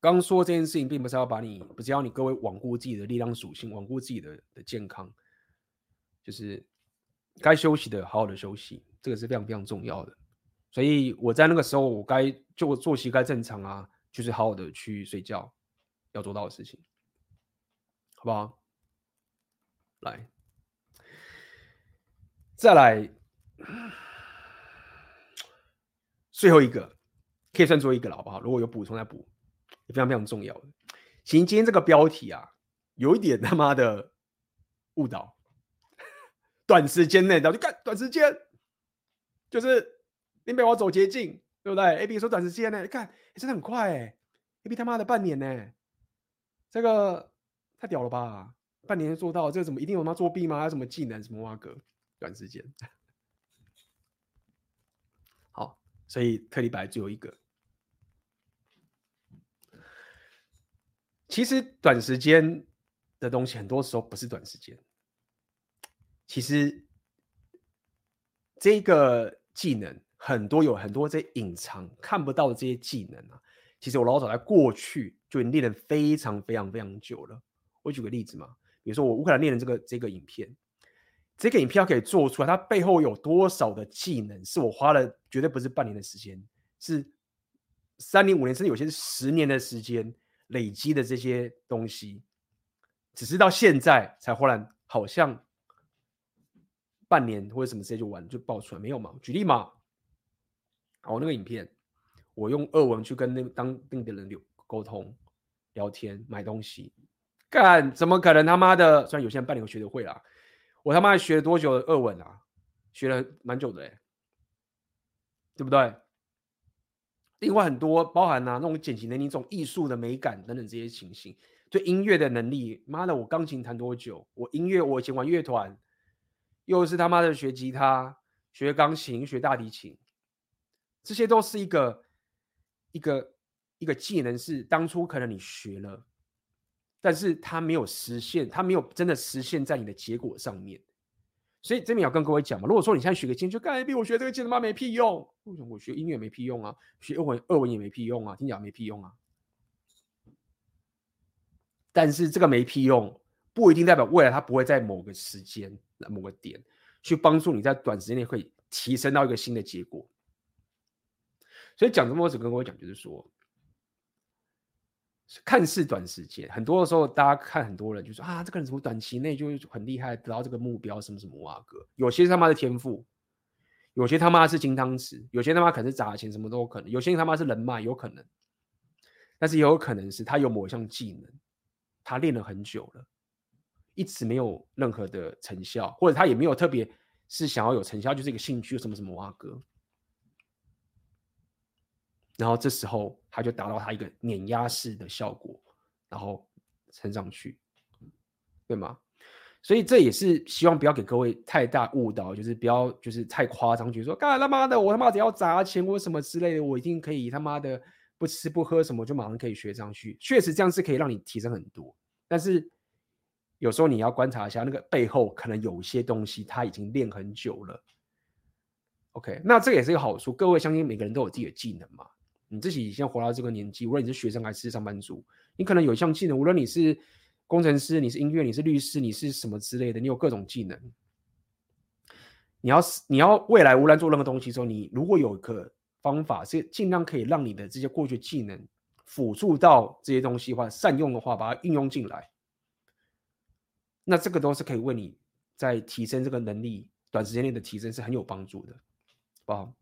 刚说这件事情，并不是要把你，不是要你各位罔顾自己的力量属性，罔顾自己的的健康，就是该休息的好好的休息。这个是非常非常重要的，所以我在那个时候，我该就作息该正常啊，就是好好的去睡觉，要做到的事情，好不好？来，再来，最后一个可以算做一个了，好不好？如果有补充再补，也非常非常重要的。行，今天这个标题啊，有一点他妈的误导，短时间内，然后就干短时间。就是你被我走捷径，对不对？A B 说短时间呢，你看、欸、真的很快哎、，A B 他妈的半年呢、欸，这个太屌了吧？半年就做到，这个怎么一定有他妈作弊吗？还有什么技能什么挖哥？短时间。好，所以特例白最后一个，其实短时间的东西很多时候不是短时间，其实这个。技能很多，有很多这些隐藏看不到的这些技能啊，其实我老早在过去就已经练了非常非常非常久了。我举个例子嘛，比如说我乌克兰练的这个这个影片，这个影片要可以做出来，它背后有多少的技能，是我花了绝对不是半年的时间，是三年、五年，甚至有些是十年的时间累积的这些东西，只是到现在才忽然好像半年或者什么时间就完就爆出来，没有嘛？举例嘛，好，那个影片，我用俄文去跟那当地的人流沟通、聊天、买东西。干，怎么可能他妈的？虽然有些人半年学得会啦，我他妈学了多久的俄文啊？学了蛮久的哎、对不对？另外很多包含啊那种剪辑能力、这种艺术的美感等等这些情形，对音乐的能力，妈的，我钢琴弹多久？我音乐我以前玩乐团，又是他妈的学吉他、学钢琴、学大提琴，这些都是一个一个一个技能，是当初可能你学了。但是它没有实现，它没有真的实现在你的结果上面，所以这边要跟各位讲嘛。如果说你现在学个技能，就干比我学这个技能妈没屁用。为什么我学音乐没屁用啊？学英文俄文也没屁用啊？听讲没屁用啊？但是这个没屁用，不一定代表未来它不会在某个时间、某个点去帮助你在短时间内会提升到一个新的结果。所以讲这么多，只跟我讲，就是说。看似短时间，很多的时候，大家看很多人就说啊，这个人怎么短期内就很厉害，得到这个目标什么什么哇哥，有些他妈的天赋，有些他妈是金汤匙，有些他妈可能是砸钱，什么都有可能，有些他妈是人脉，有可能，但是也有可能是他有某一项技能，他练了很久了，一直没有任何的成效，或者他也没有特别是想要有成效，就是一个兴趣什么什么哇哥。然后这时候他就达到他一个碾压式的效果，然后升上去，对吗？所以这也是希望不要给各位太大误导，就是不要就是太夸张，觉得说，干他妈的，我他妈只要砸钱或什么之类的，我一定可以他妈的不吃不喝什么就马上可以学上去。确实这样是可以让你提升很多，但是有时候你要观察一下那个背后，可能有些东西他已经练很久了。OK，那这也是一个好处，各位相信每个人都有自己的技能嘛。你自己现在活到这个年纪，无论你是学生还是上班族，你可能有一项技能，无论你是工程师、你是音乐、你是律师、你是什么之类的，你有各种技能。你要是你要未来无论做任何东西的时候，你如果有一个方法是尽量可以让你的这些过去技能辅助到这些东西的话，善用的话，把它运用进来，那这个都是可以为你在提升这个能力短时间内的提升是很有帮助的，好不好？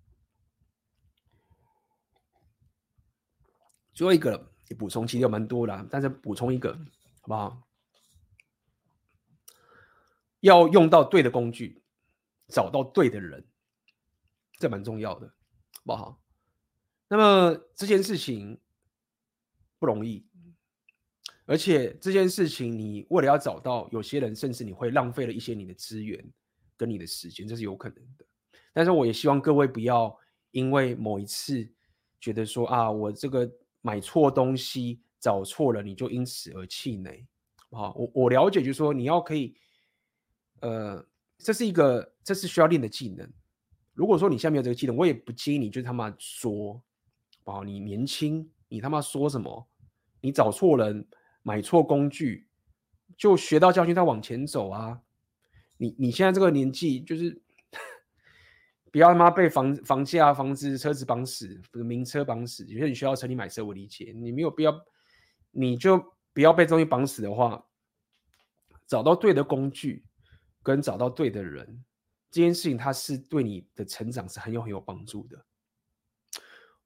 最后一个你补充，其实有蛮多的，但是补充一个，好不好？要用到对的工具，找到对的人，这蛮重要的，好不好？那么这件事情不容易，而且这件事情你为了要找到，有些人甚至你会浪费了一些你的资源跟你的时间，这是有可能的。但是我也希望各位不要因为某一次觉得说啊，我这个。买错东西，找错了，你就因此而气馁，好，我我了解，就是说你要可以，呃，这是一个，这是需要练的技能。如果说你现在没有这个技能，我也不建议你就他妈说，好，你年轻，你他妈说什么？你找错人，买错工具，就学到教训，再往前走啊！你你现在这个年纪，就是。不要他妈被房房价、房子、车子绑死，名车绑死。有些你需要车，你买车我理解，你没有必要，你就不要被东西绑死的话，找到对的工具，跟找到对的人，这件事情它是对你的成长是很有很有帮助的。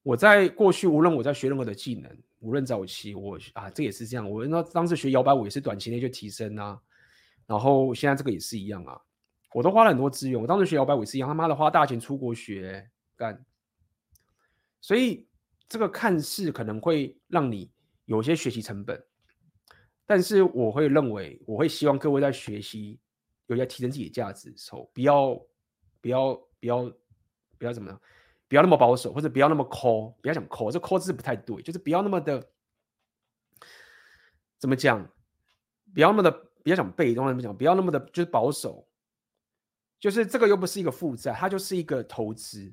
我在过去，无论我在学任何的技能，无论早期我啊，这也是这样。我那当时学摇摆舞也是短期内就提升啊，然后现在这个也是一样啊。我都花了很多资源，我当时学摇摆也是一样，他妈的花大钱出国学干，所以这个看似可能会让你有些学习成本，但是我会认为，我会希望各位在学习，有在提升自己的价值的时候，不要不要不要不要怎么样，不要那么保守，或者不要那么抠，不要讲抠，这抠字不太对，就是不要那么的怎么讲，不要那么的不要讲被动，怎么讲，不要那么的就是保守。就是这个又不是一个负债，它就是一个投资。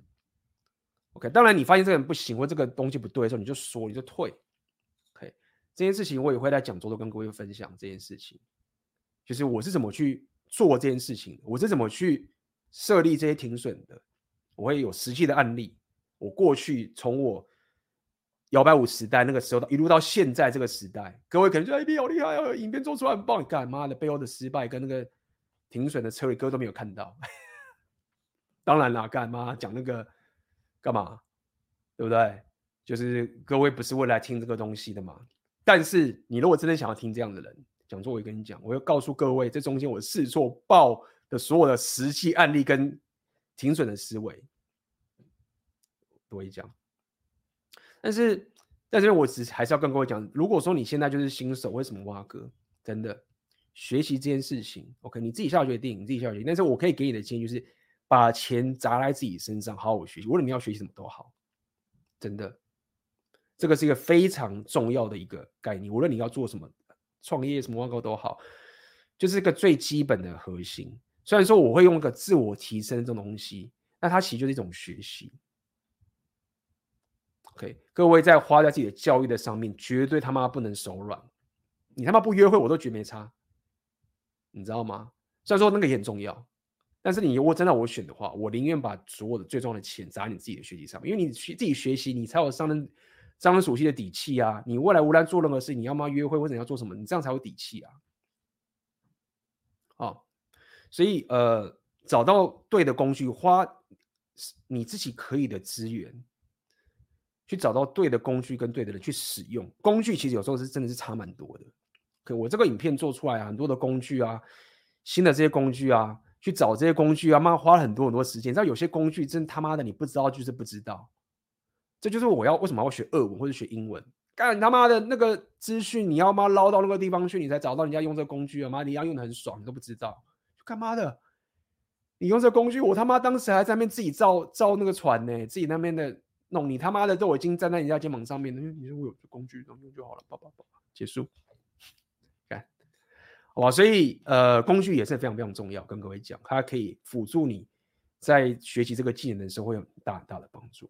OK，当然你发现这个人不行，或这个东西不对的时候，你就说，你就退。OK，这件事情我也会在讲座都跟各位分享这件事情，就是我是怎么去做这件事情，我是怎么去设立这些停损的，我会有实际的案例。我过去从我摇摆舞时代那个时候一路到现在这个时代，各位可能觉得哎，你好厉害啊，影片做出来很棒，干嘛的背后的失败跟那个停损的策略，各位都没有看到。当然啦，干嘛讲那个干嘛，对不对？就是各位不是为了听这个东西的嘛。但是你如果真的想要听这样的人讲座，我跟你讲，我要告诉各位，这中间我试错爆的所有的实际案例跟停损的思维。都会讲，但是，但是我只还是要跟各位讲，如果说你现在就是新手，为什么挖哥？真的学习这件事情，OK，你自己下决定，你自己下决定。但是我可以给你的建议就是，把钱砸在自己身上，好好学习。无论你要学习什么都好，真的，这个是一个非常重要的一个概念。无论你要做什么创业，什么挖哥都好，就是一个最基本的核心。虽然说我会用一个自我提升这种东西，那它其实就是一种学习。OK，各位在花在自己的教育的上面，绝对他妈不能手软。你他妈不约会，我都觉得没差，你知道吗？虽然说那个也很重要，但是你如果真的我选的话，我宁愿把所有的最重要的钱砸你自己的学习上面，因为你学自己学习，你才有商人商人属性的底气啊。你未来无论做任何事，你要么约会或者你要做什么，你这样才有底气啊。哦，所以呃，找到对的工具，花你自己可以的资源。去找到对的工具跟对的人去使用工具，其实有时候是真的是差蛮多的。可我这个影片做出来啊，很多的工具啊，新的这些工具啊，去找这些工具啊，妈花了很多很多时间。你知道有些工具真他妈的你不知道就是不知道，这就是我要为什么要学俄文或者学英文。干他妈的那个资讯，你要妈捞到那个地方去，你才找到人家用这个工具啊妈，你要用的很爽，你都不知道，干嘛的？你用这工具，我他妈当时还在那边自己造造那个船呢，自己那边的。弄你他妈的都已经站在人家肩膀上面了，你说我有工具，用就好了，叭叭叭，结束，看，好吧？所以呃，工具也是非常非常重要，跟各位讲，它可以辅助你在学习这个技能的时候会有大大的帮助。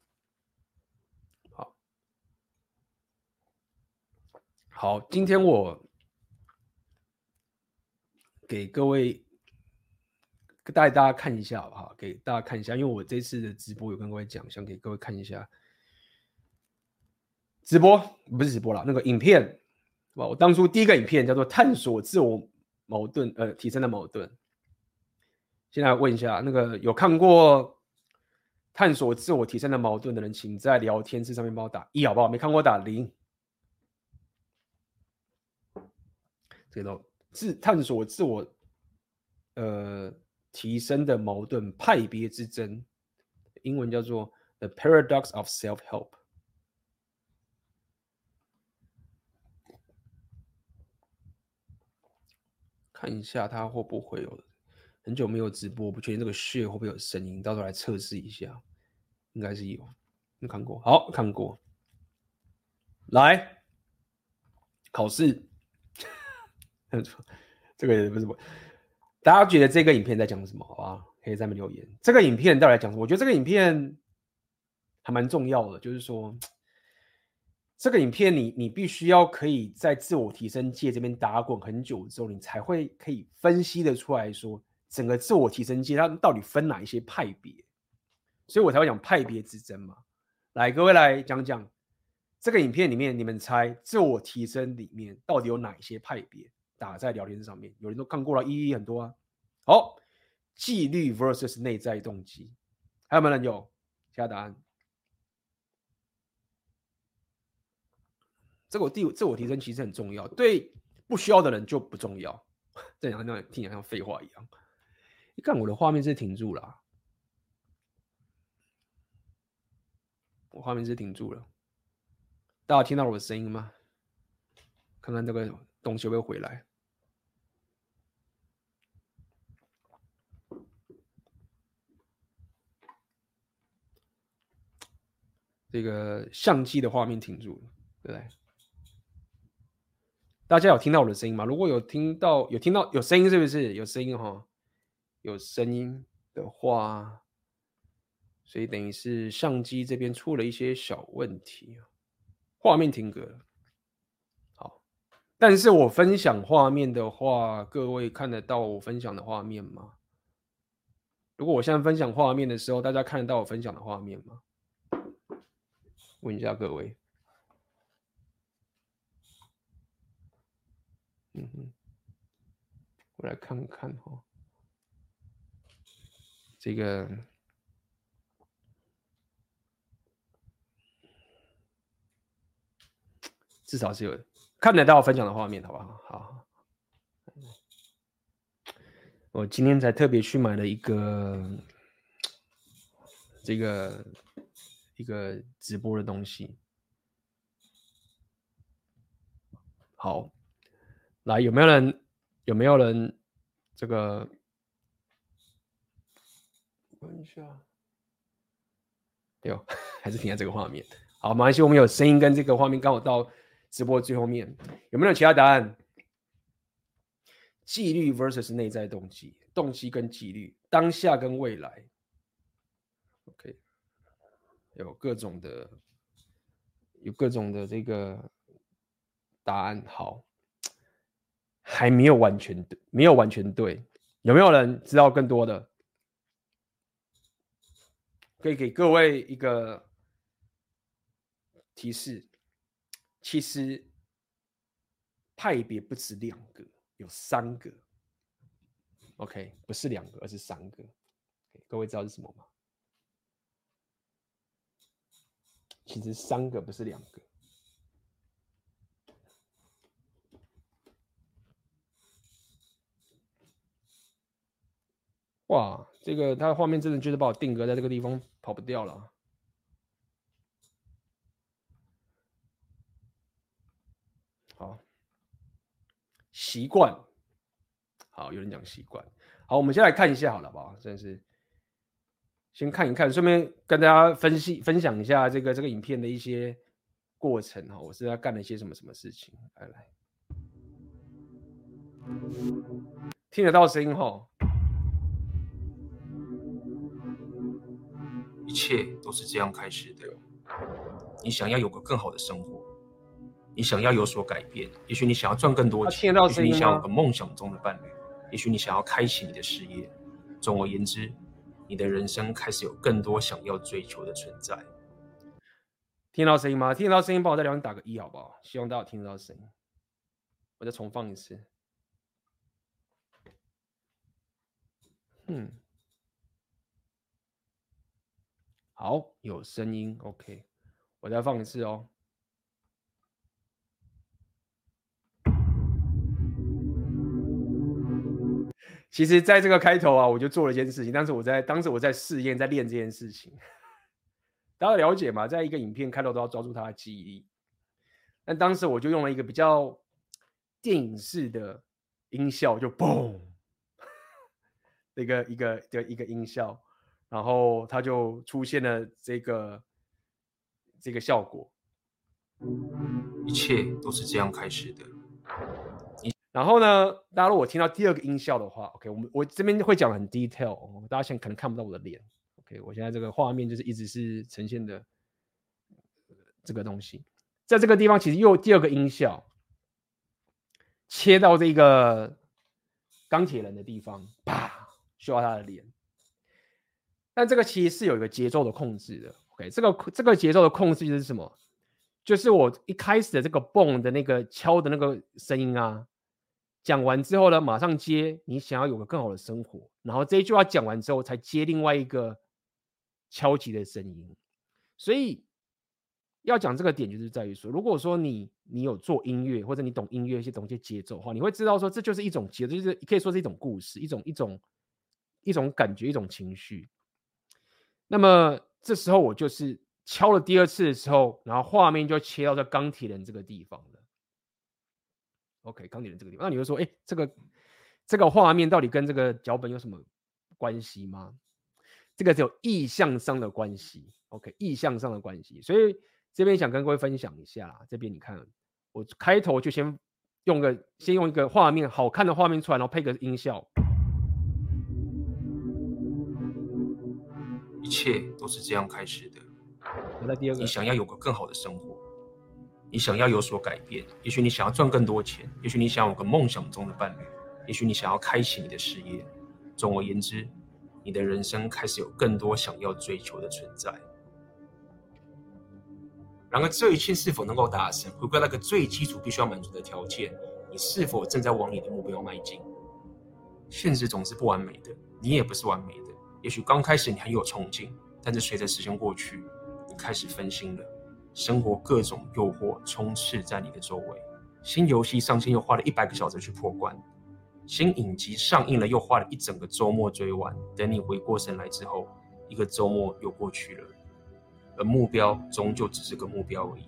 好，好，今天我给各位。带大家看一下好不好？给大家看一下，因为我这次的直播有跟各位讲，想给各位看一下直播，不是直播啦，那个影片，我当初第一个影片叫做“探索自我矛盾”，呃，提升的矛盾。现在问一下，那个有看过“探索自我提升的矛盾”的人，请在聊天室上面帮我打一，好不好？没看过打零。这个自探索自我，呃。提升的矛盾派别之争，英文叫做 The Paradox of Self-Help。看一下它会不会有，很久没有直播，不确定这个秀会不会有声音，到时候来测试一下，应该是有。你看过？好，看过。来，考试，这个也不是我。大家觉得这个影片在讲什么？好吧，可以在下面留言。这个影片到底在讲什么？我觉得这个影片还蛮重要的，就是说，这个影片你你必须要可以在自我提升界这边打滚很久之后，你才会可以分析的出来说，整个自我提升界它到底分哪一些派别，所以我才会讲派别之争嘛。来，各位来讲讲这个影片里面，你们猜自我提升里面到底有哪一些派别？打在聊天上面，有人都看过了，一一很多啊。好，纪律 versus 内在动机，还有没有人有其他答案？这个我第自我提升其实很重要，对不需要的人就不重要。这样那听起来像废话一样。你看我的画面是停住了，我画面是停住了，大家听到我的声音吗？看看这个东西会不会回来？这个相机的画面停住了，对不对？大家有听到我的声音吗？如果有听到，有听到有声音，是不是有声音哈？有声音的话，所以等于是相机这边出了一些小问题，画面停格了。好，但是我分享画面的话，各位看得到我分享的画面吗？如果我现在分享画面的时候，大家看得到我分享的画面吗？问一下各位。嗯哼，我来看看哈，这个至少是有看得到分享的画面，好不好？好，我今天才特别去买了一个这个一个直播的东西，好。来，有没有人？有没有人？这个，问一下，有，还是停在这个画面。好，马来西亚我们有声音跟这个画面刚好到直播最后面，有没有其他答案？纪律 versus 内在动机，动机跟纪律，当下跟未来。OK，有各种的，有各种的这个答案。好。还没有完全对，没有完全对，有没有人知道更多的？可以给各位一个提示，其实派别不止两个，有三个。OK，不是两个，而是三个。各位知道是什么吗？其实三个不是两个。哇，这个他的画面真的就是把我定格在这个地方，跑不掉了。好，习惯，好，有人讲习惯。好，我们先来看一下好了吧，真的是先看一看，顺便跟大家分析分享一下这个这个影片的一些过程哈，我是在干了一些什么什么事情。来来，听得到声音哈。一切都是这样开始的。你想要有个更好的生活，你想要有所改变，也许你想要赚更多钱，也许你想要有个梦想中的伴侣，也许你想要开启你的事业。总而言之，你的人生开始有更多想要追求的存在。听到声音吗？听到声音，帮我在两边打个一，好不好？希望大家听得到声音。我再重放一次。嗯。好，有声音，OK，我再放一次哦。其实，在这个开头啊，我就做了一件事情，但是我在当时我在试验，在练这件事情。大家了解吗？在一个影片开头都要抓住他的记忆力。但当时我就用了一个比较电影式的音效，就嘣，一个一个的一个音效。然后它就出现了这个这个效果，一切都是这样开始的。然后呢，大家如果听到第二个音效的话，OK，我们我这边会讲很 detail，哦，大家现在可能看不到我的脸，OK，我现在这个画面就是一直是呈现的这个东西，在这个地方其实又第二个音效，切到这个钢铁人的地方，啪，需要他的脸。但这个其实是有一个节奏的控制的，OK，这个这个节奏的控制就是什么？就是我一开始的这个蹦的那个敲的那个声音啊，讲完之后呢，马上接你想要有个更好的生活，然后这一句话讲完之后，才接另外一个敲击的声音。所以要讲这个点，就是在于说，如果说你你有做音乐，或者你懂音乐，一些东西节奏的话，你会知道说，这就是一种节奏，就是可以说是一种故事，一种一种一种感觉，一种情绪。那么这时候我就是敲了第二次的时候，然后画面就切到这钢铁人这个地方了。OK，钢铁人这个地方，那你会说，哎，这个这个画面到底跟这个脚本有什么关系吗？这个是有意向上的关系。OK，意向上的关系。所以这边想跟各位分享一下，这边你看，我开头就先用个先用一个画面好看的画面出来，然后配个音效。一切都是这样开始的。那第二个你想要有个更好的生活，你想要有所改变，也许你想要赚更多钱，也许你想要有个梦想中的伴侣，也许你想要开启你的事业。总而言之，你的人生开始有更多想要追求的存在。然而，这一切是否能够达成，回归那个最基础必须要满足的条件，你是否正在往你的目标迈进？现实总是不完美的，你也不是完美的。也许刚开始你很有冲劲，但是随着时间过去，你开始分心了。生活各种诱惑充斥在你的周围，新游戏上线又花了一百个小时去破关，新影集上映了又花了一整个周末追完。等你回过神来之后，一个周末又过去了，而目标终究只是个目标而已，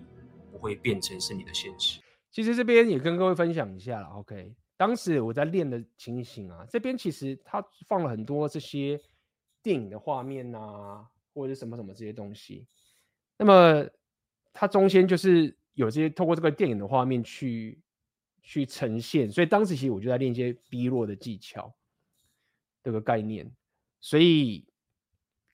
不会变成是你的现实。其实这边也跟各位分享一下了，OK？当时我在练的情形啊，这边其实他放了很多这些电影的画面啊，或者是什么什么这些东西，那么。它中间就是有这些透过这个电影的画面去去呈现，所以当时其实我就在练一些低落的技巧这个概念，所以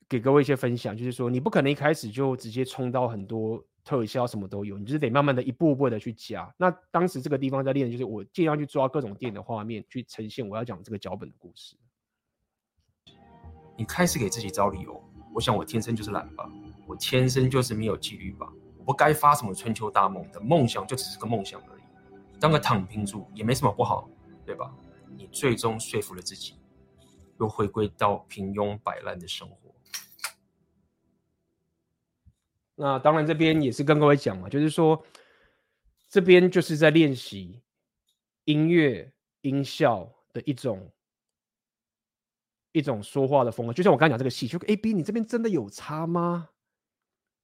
给各位一些分享，就是说你不可能一开始就直接冲到很多特效什么都有，你就是得慢慢的一步步的去加。那当时这个地方在练，就是我尽量去抓各种电影的画面去呈现我要讲这个脚本的故事。你开始给自己找理由，我想我天生就是懒吧，我天生就是没有纪律吧。不该发什么春秋大梦的梦想，就只是个梦想而已。当个躺平族也没什么不好，对吧？你最终说服了自己，又回归到平庸摆烂的生活。那当然，这边也是跟各位讲嘛，就是说，这边就是在练习音乐音效的一种一种说话的风格。就像我刚才讲这个戏，就 AB，你这边真的有差吗？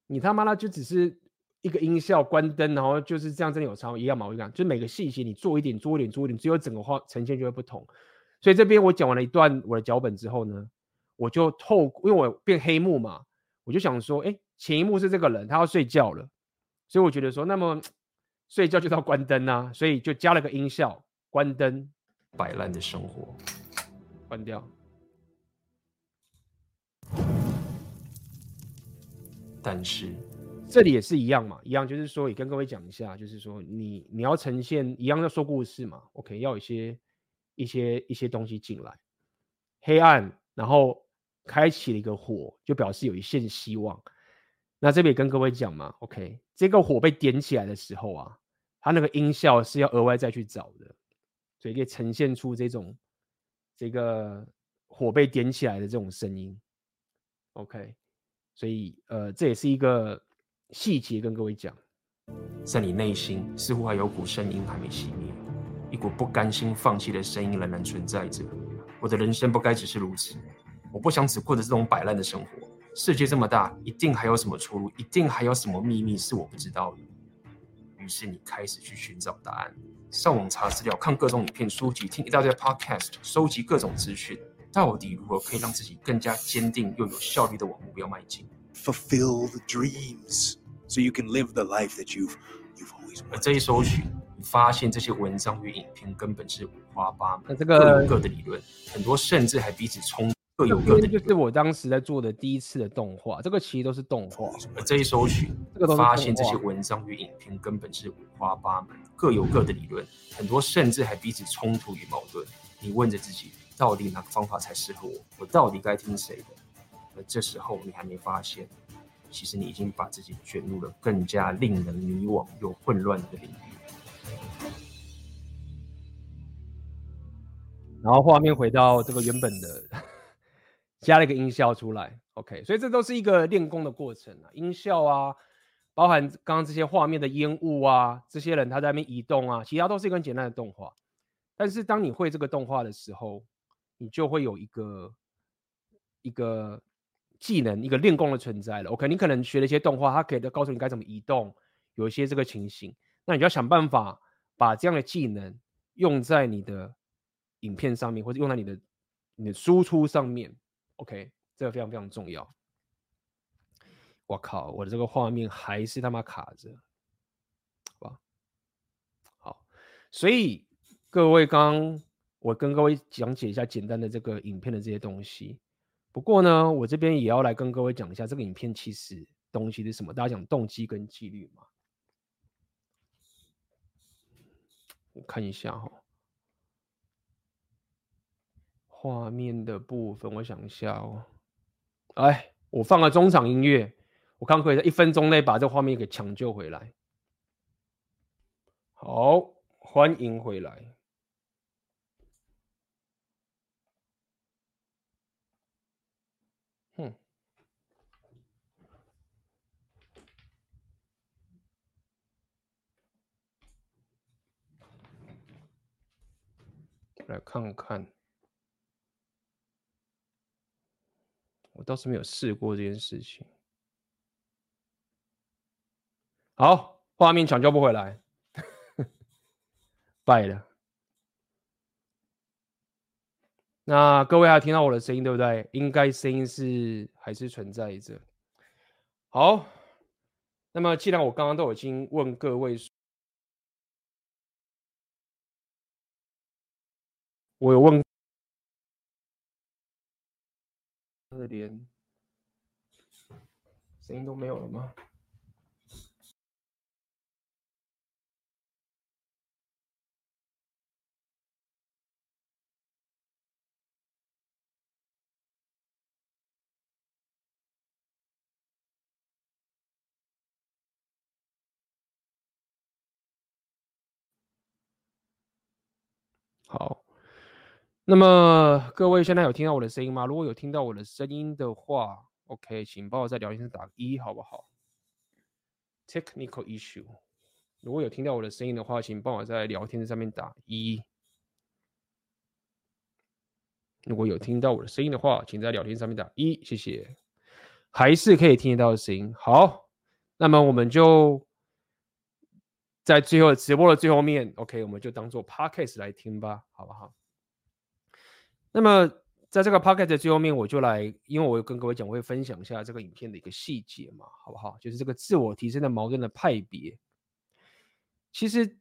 你他妈的就只是。一个音效关灯，然后就是这样，真的有差一样嘛？我就讲，就每个细节你做一点，做一点，做一点，只有整个画呈现就会不同。所以这边我讲完了一段我的脚本之后呢，我就透，因为我变黑幕嘛，我就想说，哎，前一幕是这个人，他要睡觉了，所以我觉得说，那么睡觉就要关灯啊，所以就加了个音效，关灯，摆烂的生活，关掉，但是。这里也是一样嘛，一样就是说，也跟各位讲一下，就是说你你要呈现一样要说故事嘛，OK，要有一些一些一些东西进来，黑暗，然后开启了一个火，就表示有一线希望。那这边也跟各位讲嘛，OK，这个火被点起来的时候啊，它那个音效是要额外再去找的，所以可以呈现出这种这个火被点起来的这种声音，OK，所以呃，这也是一个。细节跟各位讲，在你内心似乎还有股声音还没熄灭，一股不甘心放弃的声音仍然存在着。我的人生不该只是如此，我不想只过着这种摆烂的生活。世界这么大，一定还有什么出路，一定还有什么秘密是我不知道的。于是你开始去寻找答案，上网查资料，看各种影片、书籍，听一大堆 podcast，收集各种资讯，到底如何可以让自己更加坚定又有效率的往目标迈进？Fulfill the dreams. So you can live the life that you've you've always wanted. 而这一搜寻，你发现这些文章与影片根本是五花八门，这个各有各的理论，很多甚至还彼此冲，各有各的。就是我当时在做的第一次的动画，这个其实都是动画。而这一搜寻，这个发现这些文章与影片根本是五花八门，各有各的理论，很多甚至还彼此冲突与矛盾。你问着自己，到底哪个方法才适合我？我到底该听谁的？而这时候你还没发现。其实你已经把自己卷入了更加令人迷惘又混乱的领域。然后画面回到这个原本的，加了一个音效出来。OK，所以这都是一个练功的过程啊，音效啊，包含刚刚这些画面的烟雾啊，这些人他在那边移动啊，其他都是一个很简单的动画。但是当你会这个动画的时候，你就会有一个一个。技能一个练功的存在了，OK，你可能学了一些动画，它可以告诉你该怎么移动，有一些这个情形，那你就要想办法把这样的技能用在你的影片上面，或者用在你的你的输出上面，OK，这个非常非常重要。我靠，我的这个画面还是他妈卡着，好吧？好，所以各位刚刚我跟各位讲解一下简单的这个影片的这些东西。不过呢，我这边也要来跟各位讲一下这个影片其实东西是什么。大家讲动机跟纪律嘛。我看一下哈，画面的部分，我想一下哦。哎，我放了中场音乐，我看可以在一分钟内把这画面给抢救回来。好，欢迎回来。哼，来看看。我倒是没有试过这件事情。好，画面抢救不回来，败了。那各位还听到我的声音对不对？应该声音是还是存在着。好，那么既然我刚刚都已经问各位，我有问。连声音都没有了吗？好。那么各位现在有听到我的声音吗？如果有听到我的声音的话，OK，请帮我在聊天室打一，好不好？Technical issue，如果有听到我的声音的话，请帮我在聊天上面打一。如果有听到我的声音的话，请在聊天上面打一，谢谢。还是可以听得到的声音。好，那么我们就在最后直播的最后面，OK，我们就当做 Podcast 来听吧，好不好？那么，在这个 podcast 的最后面，我就来，因为我有跟各位讲，我会分享一下这个影片的一个细节嘛，好不好？就是这个自我提升的矛盾的派别。其实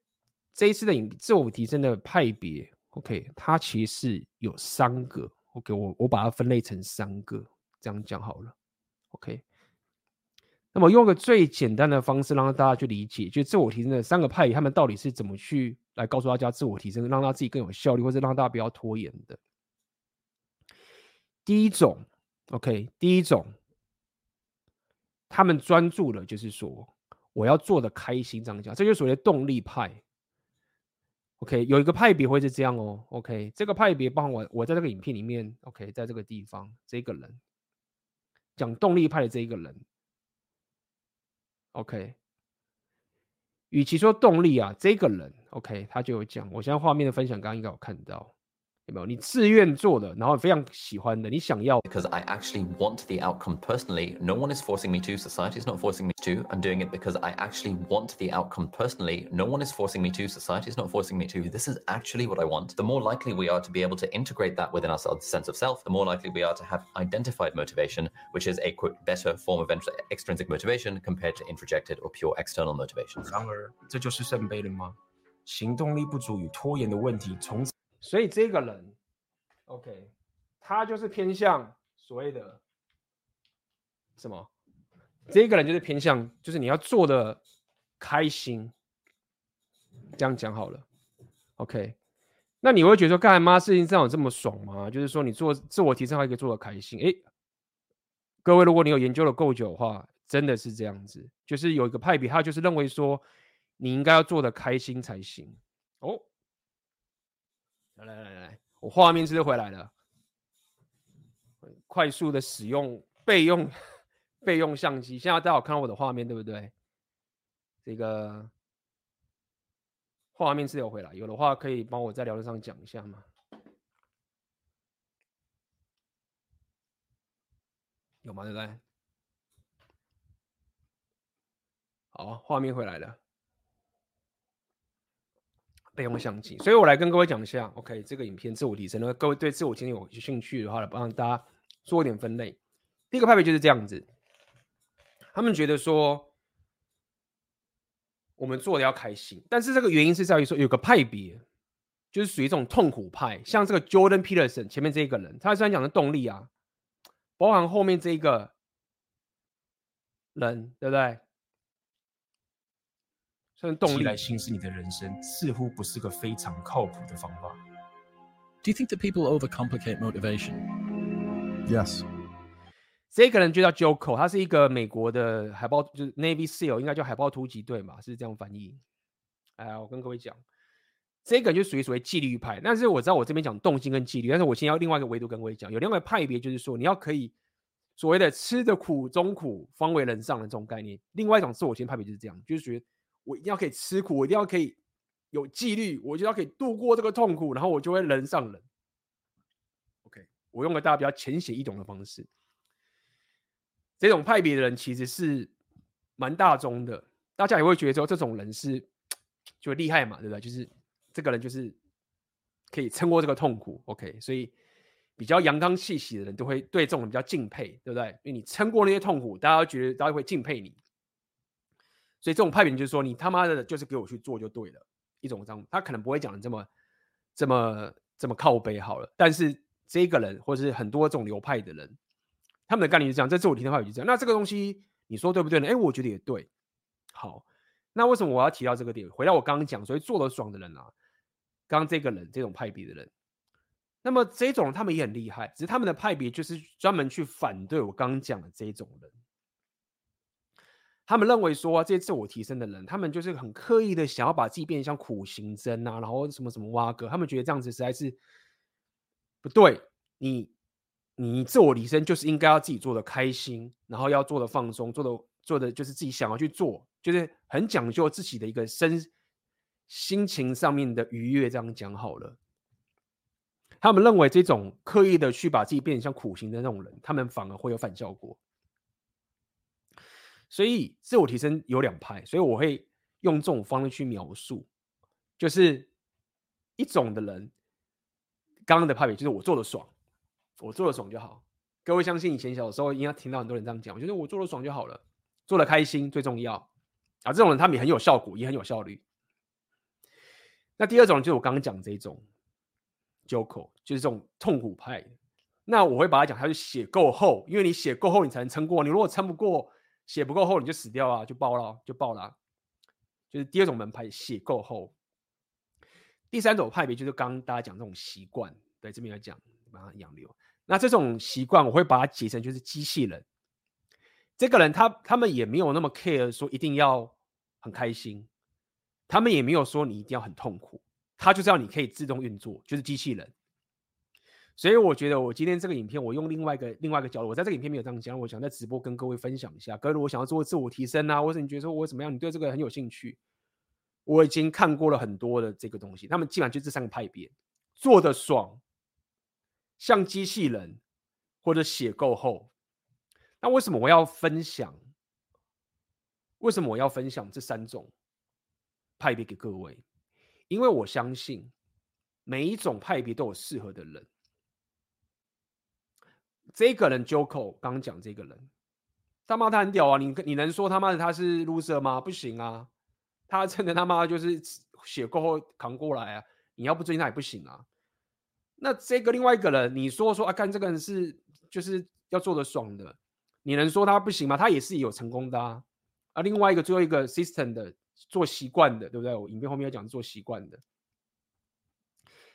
这一次的影自我提升的派别，OK，它其实有三个，OK，我我把它分类成三个，这样讲好了，OK。那么用个最简单的方式让大家去理解，就自我提升的三个派，他们到底是怎么去来告诉大家自我提升，让他自己更有效率，或者让大家不要拖延的。第一种，OK，第一种，他们专注的就是说，我要做的开心，这样讲，这就所谓的动力派。OK，有一个派别会是这样哦，OK，这个派别包含我，我在这个影片里面，OK，在这个地方，这个人讲动力派的这一个人，OK，与其说动力啊，这个人，OK，他就有讲，我现在画面的分享，刚刚应该有看到。有没有你自愿做的，然后非常喜欢的，你想要？Because I actually want the outcome personally. No one is forcing me to. Society is not forcing me to. I'm doing it because I actually want the outcome personally. No one is forcing me to. Society is not forcing me to. This is actually what I want. The more likely we are to be able to integrate that within our sense of self, the more likely we are to have identified motivation, which is a quote better form of extrinsic motivation compared to introjected or pure external motivation. 然而，这就是圣杯了吗？行动力不足与拖延的问题，从此。 所以这个人，OK，他就是偏向所谓的什么？这个人就是偏向，就是你要做的开心，这样讲好了，OK。那你会觉得说，干嘛事情上有这么爽吗？就是说，你做自我提升还可以做的开心。诶，各位，如果你有研究的够久的话，真的是这样子，就是有一个派别，他就是认为说，你应该要做的开心才行哦。来来来，我画面是回来了。快速的使用备用备用相机，现在大家有看到我的画面对不对？这个画面是有回来，有的话可以帮我在聊天上讲一下吗？有吗？对不对？好，画面回来了。备用相机，所以我来跟各位讲一下，OK，这个影片自我提升，如果各位对自我提升有兴趣的话，来帮大家做一点分类。第一个派别就是这样子，他们觉得说我们做的要开心，但是这个原因是在于说有个派别就是属于这种痛苦派，像这个 Jordan Peterson 前面这一个人，他虽然讲的动力啊，包含后面这一个人，对不对？算动力来行使你的人生，似乎不是个非常靠谱的方法。Do you think that people overcomplicate motivation? Yes. 这个人就叫 Joko，他是一个美国的海豹，就是 Navy SEAL，应该叫海豹突击队嘛，是这样翻译。哎，我跟各位讲，这个就属于所谓纪律派。但是我知道我这边讲动机跟纪律，但是我先要另外一个维度跟各位讲，有另外一个派别，就是说你要可以所谓的吃的苦中苦，方为人上的这种概念。另外一种自我型派别就是这样，就是觉得我一定要可以吃苦，我一定要可以有纪律，我就要可以度过这个痛苦，然后我就会人上人。OK，我用个大家比较浅显易懂的方式。这种派别的人其实是蛮大众的，大家也会觉得说这种人是就厉害嘛，对不对？就是这个人就是可以撑过这个痛苦，OK。所以比较阳刚气息的人都会对这种人比较敬佩，对不对？因为你撑过那些痛苦，大家觉得大家会敬佩你。所以这种派别就是说，你他妈的就是给我去做就对了，一种这样，他可能不会讲的这么这么这么靠北好了。但是这个人或者是很多这种流派的人。他们的概念是这样，这自我提升派就这样。那这个东西你说对不对呢？哎，我觉得也对。好，那为什么我要提到这个点？回到我刚刚讲，所以做得爽的人啊，刚刚这个人这种派别的人，那么这种人他们也很厉害，只是他们的派别就是专门去反对我刚刚讲的这种人。他们认为说这些自我提升的人，他们就是很刻意的想要把自己变得像苦行僧啊，然后什么什么挖哥，他们觉得这样子实在是不对。你。你自我提升就是应该要自己做的开心，然后要做的放松，做的做的就是自己想要去做，就是很讲究自己的一个身心情上面的愉悦。这样讲好了，他们认为这种刻意的去把自己变成像苦行的那种人，他们反而会有反效果。所以自我提升有两派，所以我会用这种方式去描述，就是一种的人，刚刚的派别就是我做的爽。我做的爽就好，各位相信以前小时候应该听到很多人这样讲，我觉得我做的爽就好了，做的开心最重要啊。这种人他们也很有效果，也很有效率。那第二种就是我刚刚讲这种，Joko，就是这种痛苦派。那我会把它讲，他是血够厚，因为你血够厚，你才能撑过。你如果撑不过，血不够厚，你就死掉啊，就爆了，就爆了。就是第二种门派，血够厚。第三种派别就是刚刚大家讲这种习惯，对这边来讲，把它养流。那这种习惯，我会把它解成就是机器人。这个人他他们也没有那么 care 说一定要很开心，他们也没有说你一定要很痛苦，他就是要你可以自动运作，就是机器人。所以我觉得我今天这个影片，我用另外一个另外一个角度，我在这个影片没有这样讲，我想在直播跟各位分享一下。各位如果想要做自我提升啊，或者你觉得说我怎么样，你对这个很有兴趣，我已经看过了很多的这个东西，他们基本上就这三个派别，做的爽。像机器人，或者写够厚，那为什么我要分享？为什么我要分享这三种派别给各位？因为我相信每一种派别都有适合的人。这个人 Joko 刚讲这个人，他妈他很屌啊！你你能说他妈的他是 loser 吗？不行啊！他真的他妈就是血够后扛过来啊！你要不追他也不行啊！那这个另外一个人，你说说啊，干这个人是就是要做的爽的，你能说他不行吗？他也是有成功的啊。啊，另外一个最后一个 system 的做习惯的，对不对？我影片后面要讲做习惯的，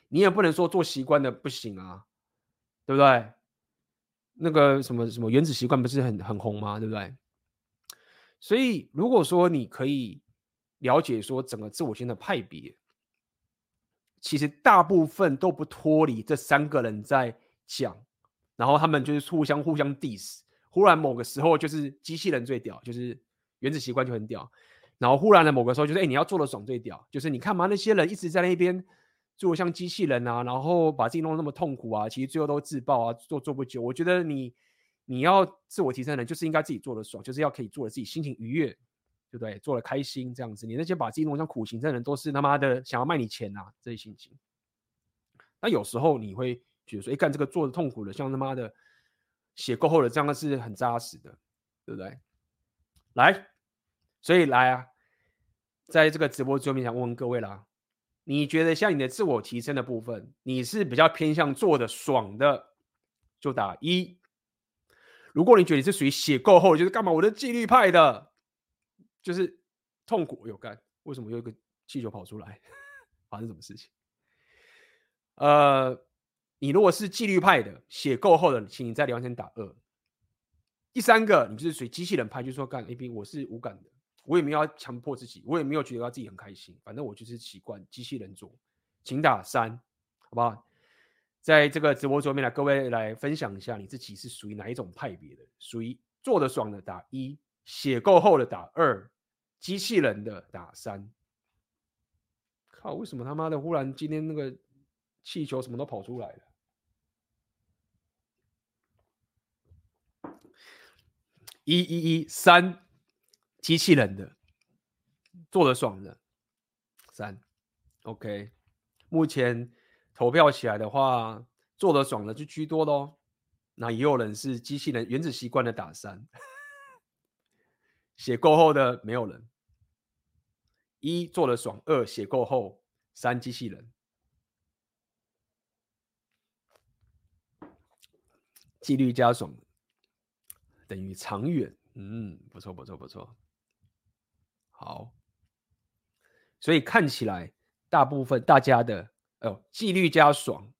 你也不能说做习惯的不行啊，对不对？那个什么什么原子习惯不是很很红吗？对不对？所以如果说你可以了解说整个自我性的派别。其实大部分都不脱离这三个人在讲，然后他们就是互相互相 diss。忽然某个时候就是机器人最屌，就是原子习惯就很屌。然后忽然的某个时候就是哎，你要做的爽最屌，就是你看嘛，那些人一直在那边做像机器人啊，然后把自己弄得那么痛苦啊，其实最后都自爆啊，做做不久。我觉得你你要自我提升的人，就是应该自己做的爽，就是要可以做的自己心情愉悦。对不对？做的开心这样子，你那些把自己弄像苦行僧的人，都是他妈的想要卖你钱、啊，这些心情。那有时候你会觉得说，哎，干这个做的痛苦的，像他妈的写够厚的，这样是很扎实的，对不对？来，所以来啊，在这个直播最后面想问问各位啦，你觉得像你的自我提升的部分，你是比较偏向做的爽的，就打一。如果你觉得你是属于写够后，就是干嘛我的纪律派的。就是痛苦有干，为什么有一个气球跑出来？发生什么事情？呃，你如果是纪律派的，写够后的，请你在聊天打二。第三个，你就是属于机器人派，就是说干 A B，我是无感的，我也没有要强迫自己，我也没有觉得要自己很开心，反正我就是习惯机器人做，请打三，好不好？在这个直播桌面来，各位来分享一下你自己是属于哪一种派别的，属于做的爽的打一，写够厚的打二，机器人的打三。靠，为什么他妈的忽然今天那个气球什么都跑出来了？一一一三，机器人的做的爽的三，OK。目前投票起来的话，做的爽的就居多喽。那也有人是机器人原子习惯的打三，写够后的没有人。一做的爽，二写够后，三机器人。纪律加爽。等于长远，嗯，不错，不错，不错。好，所以看起来大部分大家的哦，纪律加爽，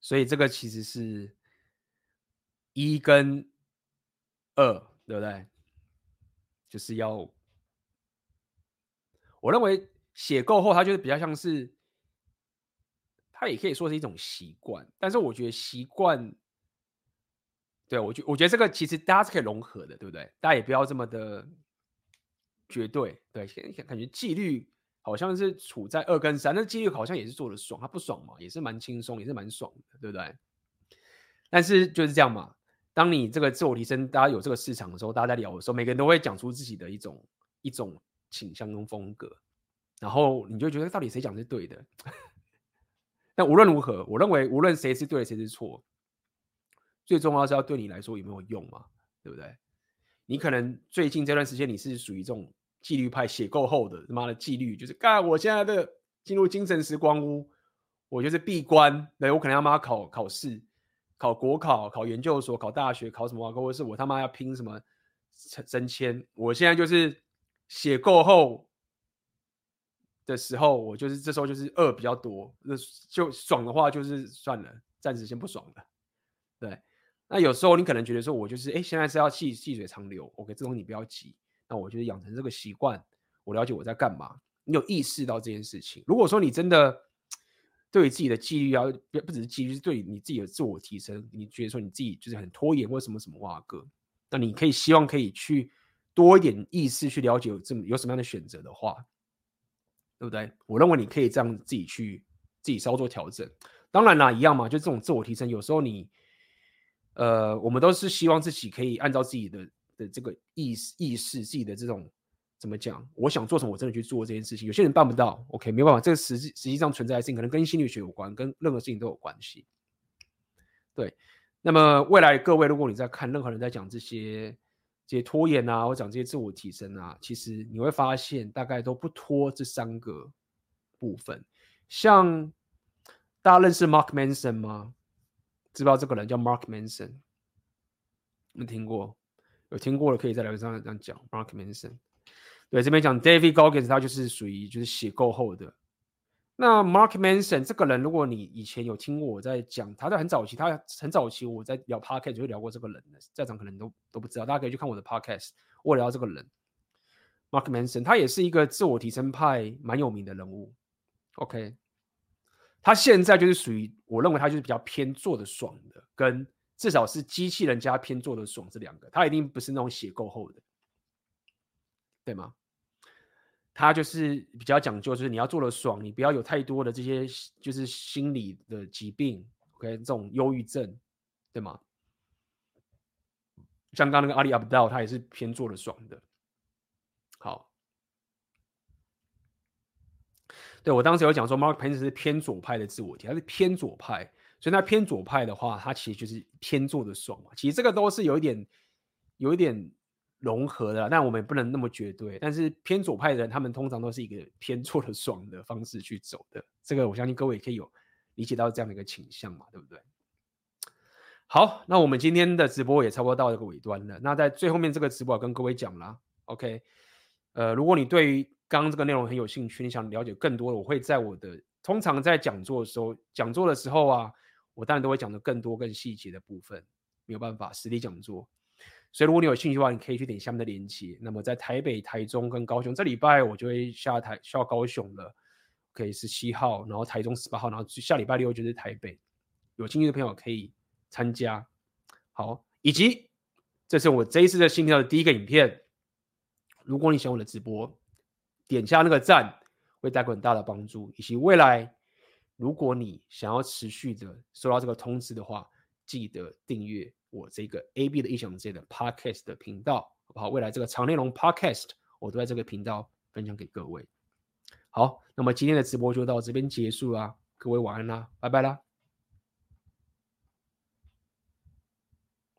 所以这个其实是一跟二，对不对？就是要，我认为写够后，它就是比较像是，它也可以说是一种习惯，但是我觉得习惯。对，我觉我觉得这个其实大家是可以融合的，对不对？大家也不要这么的绝对，对，感觉纪律好像是处在二跟三，那纪律好像也是做的爽，他不爽嘛，也是蛮轻松，也是蛮爽的，对不对？但是就是这样嘛，当你这个自我提升，大家有这个市场的时候，大家在聊的时候，每个人都会讲出自己的一种一种倾向跟风格，然后你就觉得到底谁讲是对的？但无论如何，我认为无论谁是对，谁是错。最重要是要对你来说有没有用嘛，对不对？你可能最近这段时间你是属于这种纪律派，写够厚的，他妈的纪律就是干。我现在的进入精神时光屋，我就是闭关，对，我可能要妈考考试，考国考，考研究所，考大学，考什么？或者是我他妈要拼什么升升迁？我现在就是写够厚的时候，我就是这时候就是二比较多，那就爽的话就是算了，暂时先不爽了，对。那有时候你可能觉得说，我就是哎，现在是要细细水长流，OK，这种你不要急。那我觉得养成这个习惯，我了解我在干嘛。你有意识到这件事情。如果说你真的对于自己的纪律要不不只是纪律，是对你自己的自我提升，你觉得说你自己就是很拖延或什么什么哇哥，那你可以希望可以去多一点意识去了解有这么有什么样的选择的话，对不对？我认为你可以这样自己去自己稍作调整。当然啦，一样嘛，就这种自我提升，有时候你。呃，我们都是希望自己可以按照自己的的这个意识意识，自己的这种怎么讲？我想做什么，我真的去做这件事情。有些人办不到，OK，没办法，这个实际实际上存在的事情，可能跟心理学有关，跟任何事情都有关系。对，那么未来各位，如果你在看任何人在讲这些这些拖延啊，或讲这些自我提升啊，其实你会发现，大概都不脱这三个部分。像大家认识 Mark Manson 吗？知道这个人叫 Mark Manson，没听过？有听过的可以在聊天上这样讲。Mark Manson，对，这边讲 David Goggins，他就是属于就是写够厚的。那 Mark Manson 这个人，如果你以前有听过我在讲，他在很早期，他很早期我在聊 Podcast 就会聊过这个人的，在场可能都都不知道，大家可以去看我的 Podcast，我聊这个人。Mark Manson，他也是一个自我提升派蛮有名的人物。OK。他现在就是属于，我认为他就是比较偏做的爽的，跟至少是机器人加偏做的爽这两个，他一定不是那种血够厚的，对吗？他就是比较讲究，就是你要做的爽，你不要有太多的这些就是心理的疾病，OK，这种忧郁症，对吗？像刚刚那个阿里阿布道，他也是偏做的爽的，好。对，我当时有讲说，Mark Manson 是偏左派的自我提，他是偏左派，所以他偏左派的话，他其实就是偏做的爽嘛。其实这个都是有一点，有一点融合的，但我们也不能那么绝对。但是偏左派的人，他们通常都是一个偏做的爽的方式去走的。这个我相信各位也可以有理解到这样的一个倾向嘛，对不对？好，那我们今天的直播也差不多到这个尾端了。那在最后面这个直播，跟各位讲了，OK，呃，如果你对于刚刚这个内容很有兴趣，你想了解更多的，我会在我的通常在讲座的时候，讲座的时候啊，我当然都会讲的更多更细节的部分，没有办法实体讲座。所以如果你有兴趣的话，你可以去点下面的链接。那么在台北、台中跟高雄，这礼拜我就会下台下高雄了，可以十七号，然后台中十八号，然后下礼拜六就是台北。有兴趣的朋友可以参加。好，以及这是我这一次的新频道的第一个影片。如果你喜欢我的直播，点下那个赞，会带来很大的帮助。以及未来，如果你想要持续的收到这个通知的话，记得订阅我这个 AB 的异想世界的 Podcast 的频道，好不好？未来这个长内容 Podcast 我都在这个频道分享给各位。好，那么今天的直播就到这边结束啦，各位晚安啦，拜拜啦。